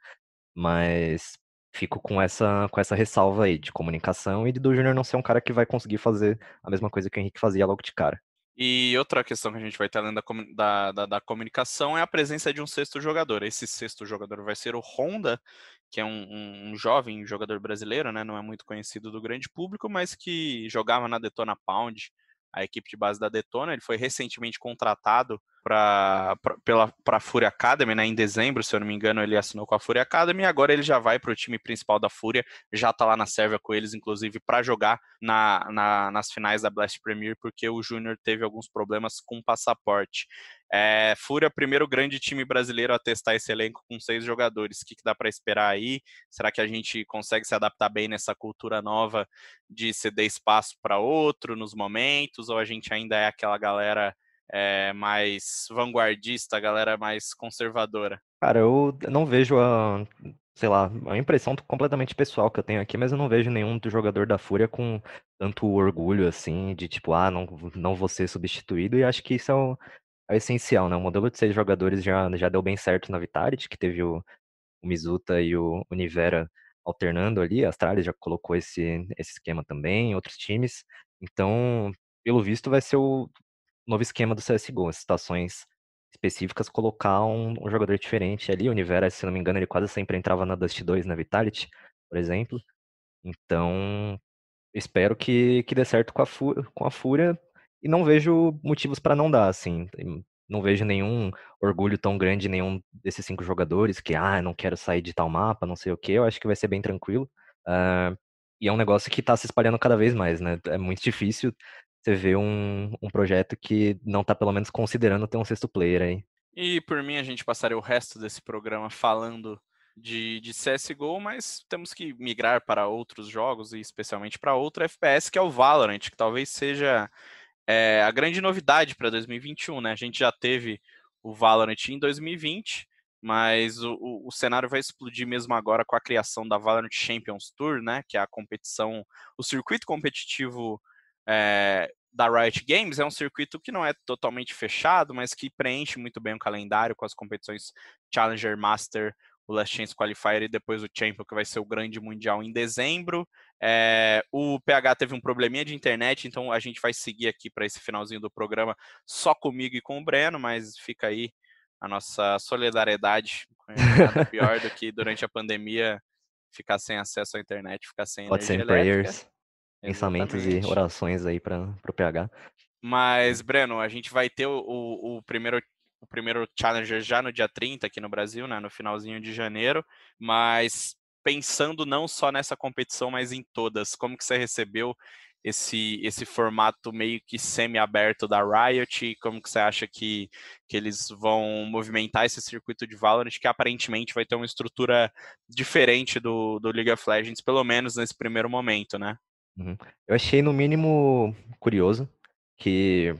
Mas fico com essa, com essa ressalva aí de comunicação e de do Júnior não ser um cara que vai conseguir fazer a mesma coisa que o Henrique fazia logo de cara. E outra questão que a gente vai ter além da, da, da, da, comunicação é a presença de um sexto jogador. Esse sexto jogador vai ser o Honda, que é um, um, jovem jogador brasileiro, né? Não é muito conhecido do grande público, mas que jogava na Detona Pound, a equipe de base da Detona. Ele foi recentemente contratado para para Fúria Academy, né? Em dezembro, se eu não me engano, ele assinou com a Fúria Academy e agora ele já vai para o time principal da Fúria, já está lá na Sérvia com eles, inclusive para jogar na, na, nas finais da Blast Premier, porque o Júnior teve alguns problemas com o passaporte. É, Fúria, primeiro grande time brasileiro a testar esse elenco com seis jogadores. O que, que dá para esperar aí? Será que a gente consegue se adaptar bem nessa cultura nova de ceder espaço para outro nos momentos? Ou a gente ainda é aquela galera é, mais vanguardista, a galera mais conservadora? Cara, eu não vejo a, sei lá, a impressão completamente pessoal que eu tenho aqui, mas eu não vejo nenhum do jogador da Fúria com tanto orgulho assim, de tipo, ah, não, não vou ser substituído, e acho que isso é o, é o essencial, né? O modelo de seis jogadores já, já deu bem certo na Vitality, que teve o, o Mizuta e o Univera alternando ali, a Astralis já colocou esse, esse esquema também, outros times, então, pelo visto, vai ser o, novo esquema do CSGO, situações específicas, colocar um, um, jogador diferente ali. O Univera, se não me engano, ele quase sempre entrava na Dust 2, na Vitality, por exemplo. Então, espero que, que dê certo com a, com a Fúria e não vejo motivos para não dar, assim. Não vejo nenhum orgulho tão grande nenhum desses cinco jogadores que, ah, não quero sair de tal mapa, não sei o que. Eu acho que vai ser bem tranquilo. Uh, e é um negócio que está se espalhando cada vez mais, né? É muito difícil você vê um, um projeto que não está pelo menos considerando ter um sexto player aí. E por mim a gente passaria o resto desse programa falando de, de CSGO, mas temos que migrar para outros jogos e especialmente para outro FPS que é o Valorant, que talvez seja é, a grande novidade para 2021, né? A gente já teve o Valorant em 2020, mas o, o, o, cenário vai explodir mesmo agora com a criação da Valorant Champions Tour, né? Que é a competição, o circuito competitivo é, da Riot Games é um circuito que não é totalmente fechado, mas que preenche muito bem o calendário com as competições Challenger, Master, o Last Chance Qualifier e depois o Champion, que vai ser o grande mundial em dezembro. É, o PH teve um probleminha de internet, então a gente vai seguir aqui para esse finalzinho do programa só comigo e com o Breno, mas fica aí a nossa solidariedade. Nada pior do que durante a pandemia ficar sem acesso à internet, ficar sem Pode energia elétrica. prayers pensamentos e orações aí para o PH. Mas, Breno, a gente vai ter o, o, o, primeiro o primeiro Challenger já no dia 30 aqui no Brasil, né, no finalzinho de janeiro, mas pensando não só nessa competição, mas em todas, como que você recebeu esse, esse formato meio que semi-aberto da Riot como que você acha que, que eles vão movimentar esse circuito de Valorant que aparentemente vai ter uma estrutura diferente do, do League of Legends, pelo menos nesse primeiro momento, né? Uhum. Eu achei no mínimo curioso que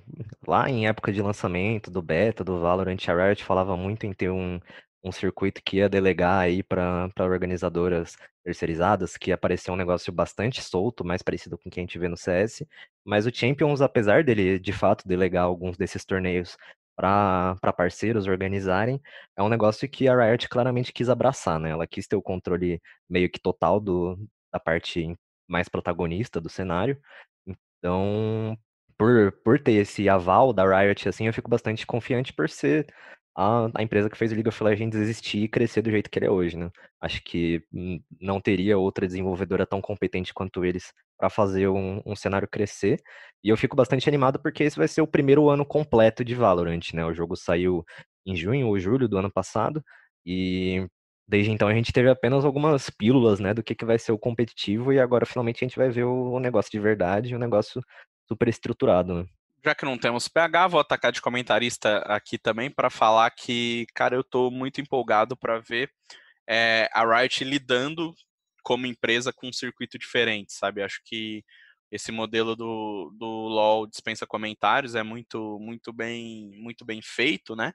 lá em época de lançamento do beta, do Valorant, a Riot falava muito em ter um, um circuito que ia delegar aí para organizadoras terceirizadas, que apareceu um negócio bastante solto, mais parecido com o que a gente vê no CS. Mas o Champions, apesar dele de fato delegar alguns desses torneios para parceiros organizarem, é um negócio que a Riot claramente quis abraçar, né? Ela quis ter o controle meio que total do, da parte mais protagonista do cenário. Então, por, por ter esse aval da Riot, assim, eu fico bastante confiante por ser a, a empresa que fez o League of Legends existir e crescer do jeito que ele é hoje, né? Acho que não teria outra desenvolvedora tão competente quanto eles para fazer um, um, cenário crescer. E eu fico bastante animado porque esse vai ser o primeiro ano completo de Valorant, né? O jogo saiu em junho ou julho do ano passado e desde então a gente teve apenas algumas pílulas, né, do que, que vai ser o competitivo e agora finalmente a gente vai ver o, o negócio de verdade, um negócio super estruturado, né? já que não temos PH, vou atacar de comentarista aqui também para falar que, cara, eu estou muito empolgado para ver é, a Riot lidando como empresa com um circuito diferente, sabe? Acho que esse modelo do, do LoL dispensa comentários é muito muito bem muito bem feito, né?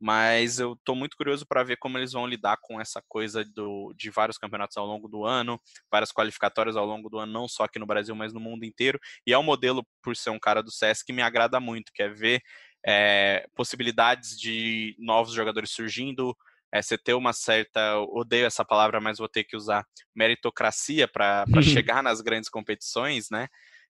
Mas eu estou muito curioso para ver como eles vão lidar com essa coisa do, de vários campeonatos ao longo do ano, várias qualificatórias ao longo do ano, não só aqui no Brasil, mas no mundo inteiro. E é um modelo, por ser um cara do CS, que me agrada muito, que é ver é, possibilidades de novos jogadores surgindo, é, você ter uma certa, odeio essa palavra, mas vou ter que usar meritocracia para chegar nas grandes competições, né?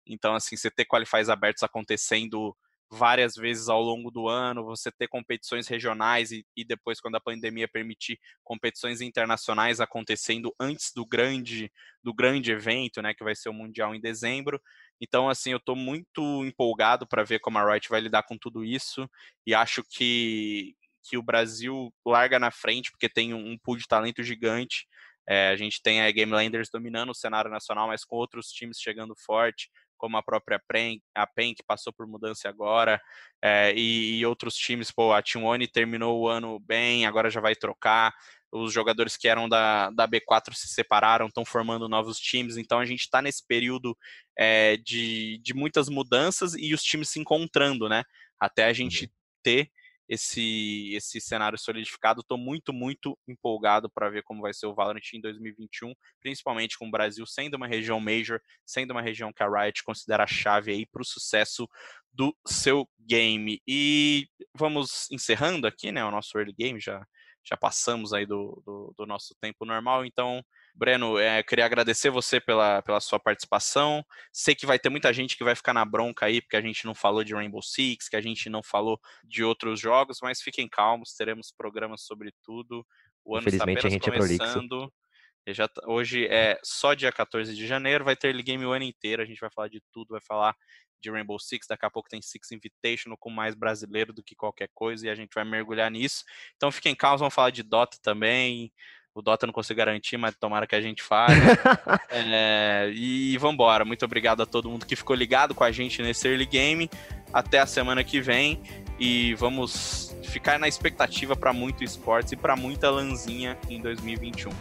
Então, assim, você ter qualifies abertos acontecendo várias vezes ao longo do ano, você ter competições regionais e, e, depois, quando a pandemia permitir, competições internacionais acontecendo antes do grande do grande evento, né, que vai ser o Mundial em dezembro. Então, assim, eu estou muito empolgado para ver como a Riot vai lidar com tudo isso e acho que, que o Brasil larga na frente, porque tem um, um pool de talento gigante. É, a gente tem a Game Landers dominando o cenário nacional, mas com outros times chegando forte como a própria PEN, a PEN que passou por mudança agora, é, e, e, outros times, pô, a T1 terminou o ano bem, agora já vai trocar, os jogadores que eram da, da B4 se separaram, estão formando novos times, então a gente está nesse período é, de, de muitas mudanças e os times se encontrando, né, até a gente ter esse, esse cenário solidificado. Estou muito, muito empolgado para ver como vai ser o Valorant em 2021, principalmente com o Brasil sendo uma região major, sendo uma região que a Riot considera a chave aí para o sucesso do seu game. E vamos encerrando aqui, né, o nosso early game, já, já passamos aí do, do, do nosso tempo normal, então Breno, é, queria agradecer você pela, pela sua participação. Sei que vai ter muita gente que vai ficar na bronca aí, porque a gente não falou de Rainbow Six, que a gente não falou de outros jogos, mas fiquem calmos, teremos programas sobre tudo. O ano está apenas a gente começando. É já, hoje é só dia 14 de janeiro, vai ter game o ano inteiro, a gente vai falar de tudo, vai falar de Rainbow Six, daqui a pouco tem Six Invitational com mais brasileiro do que qualquer coisa e a gente vai mergulhar nisso. Então fiquem calmos, vamos falar de Dota também, o Dota não consigo garantir, mas tomara que a gente fale. é, e vambora. Muito obrigado a todo mundo que ficou ligado com a gente nesse early game. Até a semana que vem. E vamos ficar na expectativa para muito esportes e para muita lanzinha em 2021.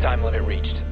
Time limit reached.